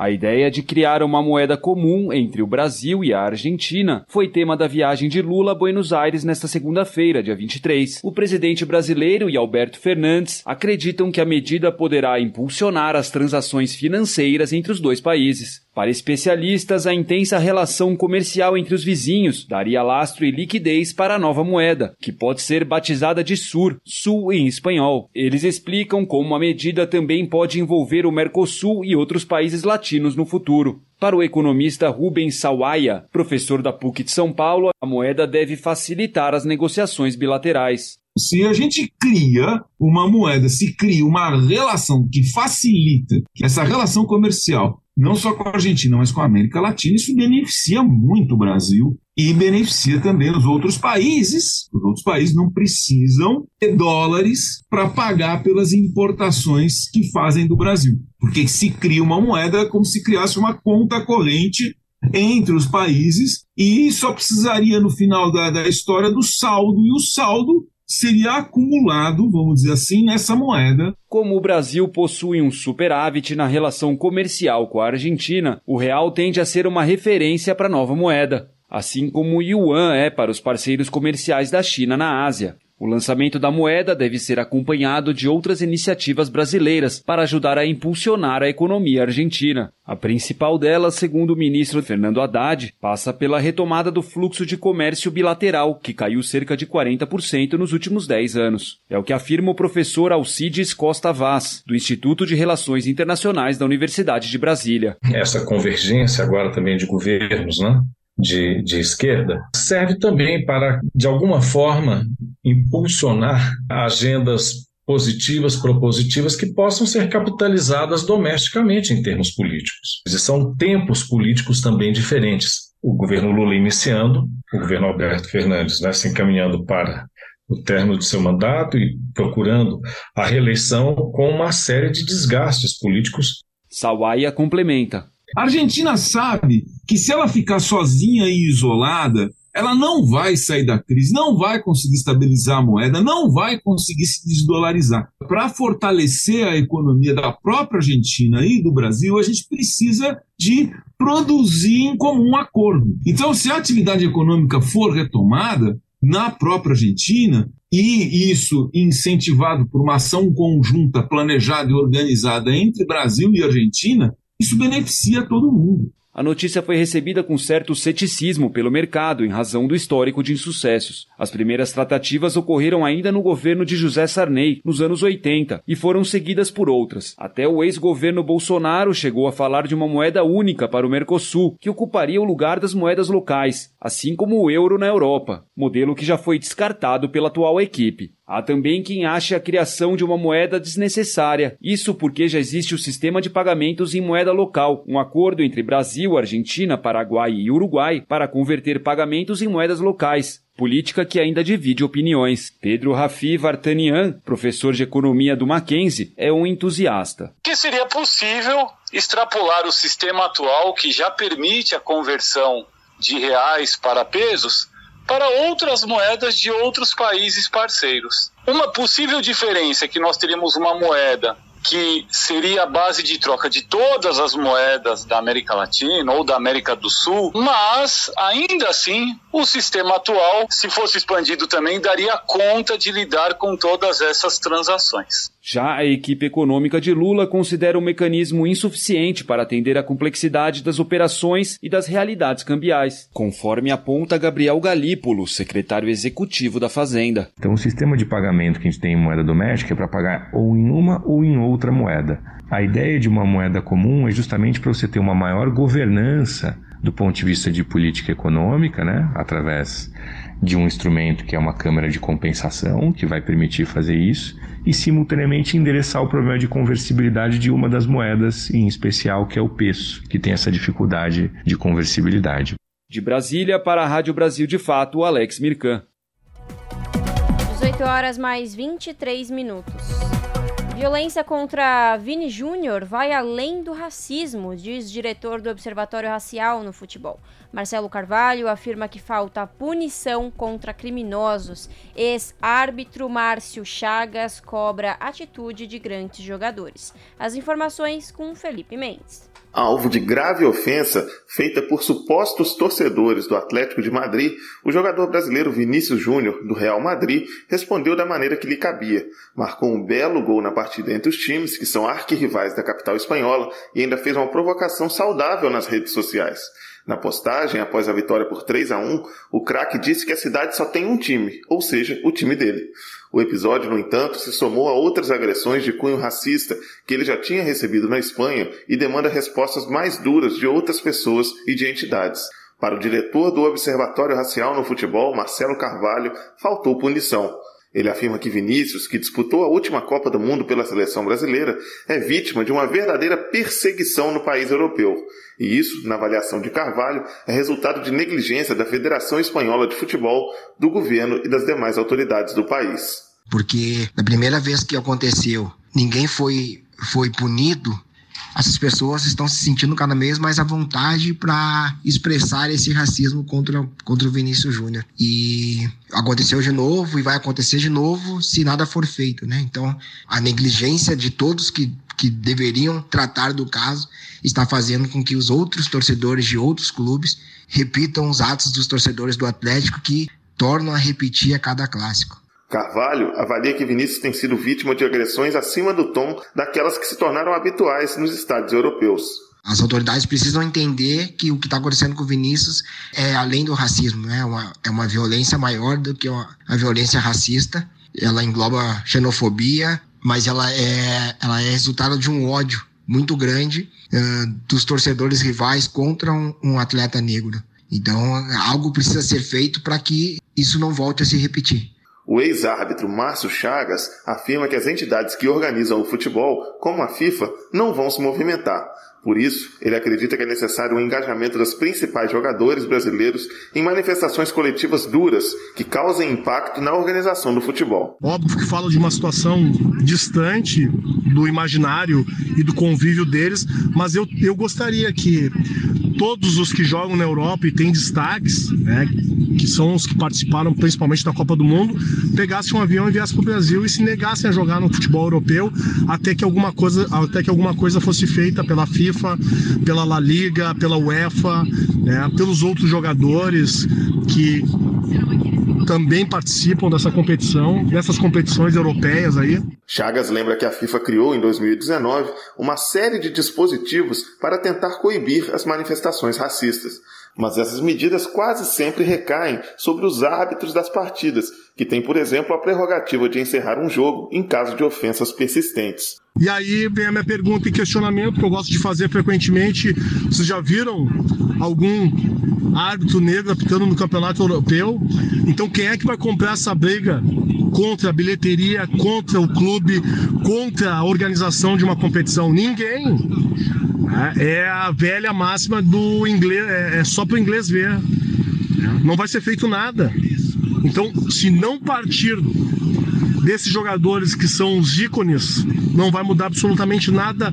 A ideia de criar uma moeda comum entre o Brasil e a Argentina foi tema da viagem de Lula a Buenos Aires nesta segunda-feira, dia 23. O presidente brasileiro e Alberto Fernandes acreditam que a medida poderá impulsionar as transações financeiras entre os dois países. Para especialistas, a intensa relação comercial entre os vizinhos daria lastro e liquidez para a nova moeda, que pode ser batizada de SUR, Sul em espanhol. Eles explicam como a medida também pode envolver o Mercosul e outros países latinos no futuro. Para o economista Rubens Sawaia, professor da PUC de São Paulo, a moeda deve facilitar as negociações bilaterais. Se a gente cria uma moeda, se cria uma relação que facilita essa relação comercial não só com a Argentina, mas com a América Latina, isso beneficia muito o Brasil e beneficia também os outros países. Os outros países não precisam de dólares para pagar pelas importações que fazem do Brasil, porque se cria uma moeda como se criasse uma conta corrente entre os países e só precisaria no final da, da história do saldo, e o saldo seria acumulado, vamos dizer assim, nessa moeda. Como o Brasil possui um superávit na relação comercial com a Argentina, o real tende a ser uma referência para a nova moeda, assim como o yuan é para os parceiros comerciais da China na Ásia. O lançamento da moeda deve ser acompanhado de outras iniciativas brasileiras para ajudar a impulsionar a economia argentina. A principal delas, segundo o ministro Fernando Haddad, passa pela retomada do fluxo de comércio bilateral, que caiu cerca de 40% nos últimos 10 anos. É o que afirma o professor Alcides Costa Vaz, do Instituto de Relações Internacionais da Universidade de Brasília. Essa convergência agora também de governos, né? De, de esquerda, serve também para, de alguma forma, impulsionar agendas positivas, propositivas, que possam ser capitalizadas domesticamente em termos políticos. E são tempos políticos também diferentes. O governo Lula iniciando, o governo Alberto Fernandes né, se encaminhando para o término de seu mandato e procurando a reeleição com uma série de desgastes políticos. Sawaia complementa. A Argentina sabe que se ela ficar sozinha e isolada, ela não vai sair da crise, não vai conseguir estabilizar a moeda, não vai conseguir se desdolarizar. Para fortalecer a economia da própria Argentina e do Brasil, a gente precisa de produzir em comum acordo. Então, se a atividade econômica for retomada na própria Argentina, e isso incentivado por uma ação conjunta, planejada e organizada entre Brasil e Argentina, isso beneficia todo mundo. A notícia foi recebida com certo ceticismo pelo mercado em razão do histórico de insucessos. As primeiras tratativas ocorreram ainda no governo de José Sarney, nos anos 80, e foram seguidas por outras. Até o ex-governo Bolsonaro chegou a falar de uma moeda única para o Mercosul, que ocuparia o lugar das moedas locais, assim como o euro na Europa, modelo que já foi descartado pela atual equipe. Há também quem ache a criação de uma moeda desnecessária. Isso porque já existe o sistema de pagamentos em moeda local, um acordo entre Brasil, Argentina, Paraguai e Uruguai para converter pagamentos em moedas locais política que ainda divide opiniões. Pedro Rafi Vartanian, professor de economia do Mackenzie, é um entusiasta. Que seria possível extrapolar o sistema atual que já permite a conversão de reais para pesos para outras moedas de outros países parceiros. Uma possível diferença é que nós teríamos uma moeda que seria a base de troca de todas as moedas da América Latina ou da América do Sul, mas ainda assim o sistema atual, se fosse expandido também, daria conta de lidar com todas essas transações. Já a equipe econômica de Lula considera o mecanismo insuficiente para atender a complexidade das operações e das realidades cambiais, conforme aponta Gabriel Galípolo, secretário executivo da Fazenda. Então, o sistema de pagamento que a gente tem em moeda doméstica é para pagar ou em uma ou em outra moeda. A ideia de uma moeda comum é justamente para você ter uma maior governança do ponto de vista de política econômica, né, através de um instrumento que é uma câmara de compensação, que vai permitir fazer isso, e simultaneamente endereçar o problema de conversibilidade de uma das moedas, em especial, que é o peso, que tem essa dificuldade de conversibilidade. De Brasília para a Rádio Brasil de Fato, Alex Mirkan. 18 horas mais 23 minutos. Violência contra Vini Júnior vai além do racismo, diz diretor do Observatório Racial no Futebol. Marcelo Carvalho afirma que falta punição contra criminosos. Ex-árbitro Márcio Chagas cobra atitude de grandes jogadores. As informações com Felipe Mendes alvo de grave ofensa feita por supostos torcedores do Atlético de Madrid, o jogador brasileiro Vinícius Júnior, do Real Madrid, respondeu da maneira que lhe cabia. Marcou um belo gol na partida entre os times, que são arquirrivais da capital espanhola, e ainda fez uma provocação saudável nas redes sociais. Na postagem, após a vitória por 3 a 1, o craque disse que a cidade só tem um time, ou seja, o time dele. O episódio, no entanto, se somou a outras agressões de cunho racista que ele já tinha recebido na Espanha e demanda respostas mais duras de outras pessoas e de entidades. Para o diretor do Observatório Racial no Futebol, Marcelo Carvalho, faltou punição. Ele afirma que Vinícius, que disputou a última Copa do Mundo pela seleção brasileira, é vítima de uma verdadeira perseguição no país europeu. E isso, na avaliação de Carvalho, é resultado de negligência da Federação Espanhola de Futebol, do governo e das demais autoridades do país. Porque na primeira vez que aconteceu, ninguém foi, foi punido essas pessoas estão se sentindo cada vez mais à vontade para expressar esse racismo contra, contra o Vinícius Júnior. E aconteceu de novo e vai acontecer de novo se nada for feito, né? Então, a negligência de todos que, que deveriam tratar do caso está fazendo com que os outros torcedores de outros clubes repitam os atos dos torcedores do Atlético que tornam a repetir a cada clássico. Carvalho avalia que Vinícius tem sido vítima de agressões acima do tom daquelas que se tornaram habituais nos estádios europeus. As autoridades precisam entender que o que está acontecendo com o Vinícius é além do racismo, né? é, uma, é uma violência maior do que a violência racista. Ela engloba xenofobia, mas ela é, ela é resultado de um ódio muito grande uh, dos torcedores rivais contra um, um atleta negro. Então, algo precisa ser feito para que isso não volte a se repetir. O ex-árbitro Márcio Chagas afirma que as entidades que organizam o futebol, como a FIFA, não vão se movimentar. Por isso, ele acredita que é necessário o engajamento dos principais jogadores brasileiros em manifestações coletivas duras que causem impacto na organização do futebol. Óbvio que fala de uma situação distante do imaginário e do convívio deles, mas eu, eu gostaria que todos os que jogam na Europa e têm destaques, né, que são os que participaram principalmente da Copa do Mundo, pegassem um avião e viessem para o Brasil e se negassem a jogar no futebol europeu até que alguma coisa, até que alguma coisa fosse feita pela FIFA, pela La Liga, pela UEFA, né, pelos outros jogadores que também participam dessa competição, dessas competições europeias aí. Chagas lembra que a FIFA criou em 2019 uma série de dispositivos para tentar coibir as manifestações racistas. Mas essas medidas quase sempre recaem sobre os árbitros das partidas, que têm, por exemplo, a prerrogativa de encerrar um jogo em caso de ofensas persistentes. E aí vem a minha pergunta e questionamento que eu gosto de fazer frequentemente. Vocês já viram algum árbitro negro apitando no campeonato europeu? Então quem é que vai comprar essa briga contra a bilheteria, contra o clube, contra a organização de uma competição. Ninguém. É a velha máxima do inglês, é, é só para o inglês ver. Não vai ser feito nada. Então, se não partir desses jogadores que são os ícones, não vai mudar absolutamente nada,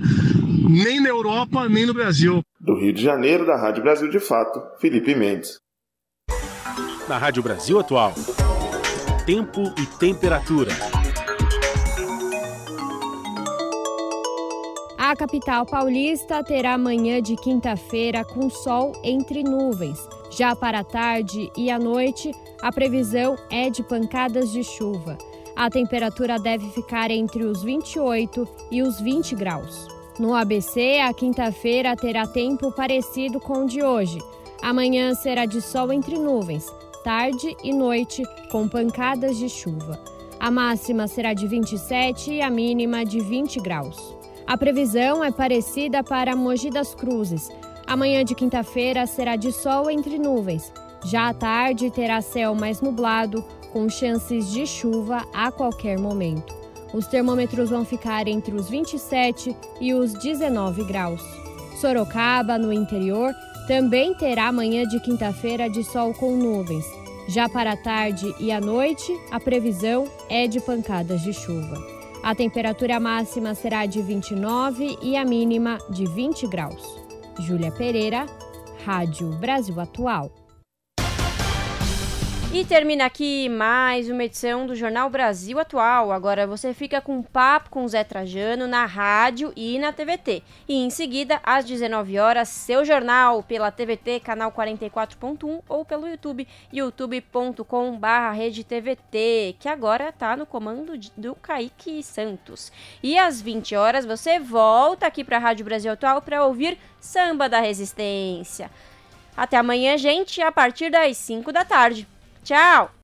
nem na Europa, nem no Brasil. Do Rio de Janeiro, da Rádio Brasil de Fato, Felipe Mendes. Na Rádio Brasil Atual, tempo e temperatura. A capital paulista terá manhã de quinta-feira com sol entre nuvens. Já para a tarde e a noite, a previsão é de pancadas de chuva. A temperatura deve ficar entre os 28 e os 20 graus. No ABC, a quinta-feira terá tempo parecido com o de hoje. Amanhã será de sol entre nuvens, tarde e noite com pancadas de chuva. A máxima será de 27 e a mínima de 20 graus. A previsão é parecida para Mogi das Cruzes. Amanhã de quinta-feira será de sol entre nuvens. Já à tarde terá céu mais nublado, com chances de chuva a qualquer momento. Os termômetros vão ficar entre os 27 e os 19 graus. Sorocaba, no interior, também terá manhã de quinta-feira de sol com nuvens. Já para a tarde e a noite, a previsão é de pancadas de chuva. A temperatura máxima será de 29 e a mínima de 20 graus. Júlia Pereira, Rádio Brasil Atual. E termina aqui mais uma edição do Jornal Brasil Atual. Agora você fica com um papo com Zé Trajano na rádio e na TVT. E em seguida, às 19 horas, seu jornal pela TVT, canal 44.1 ou pelo YouTube, youtube.com/redetvt, que agora está no comando do Kaique Santos. E às 20 horas você volta aqui para a Rádio Brasil Atual para ouvir Samba da Resistência. Até amanhã, gente, a partir das 5 da tarde. Tchau!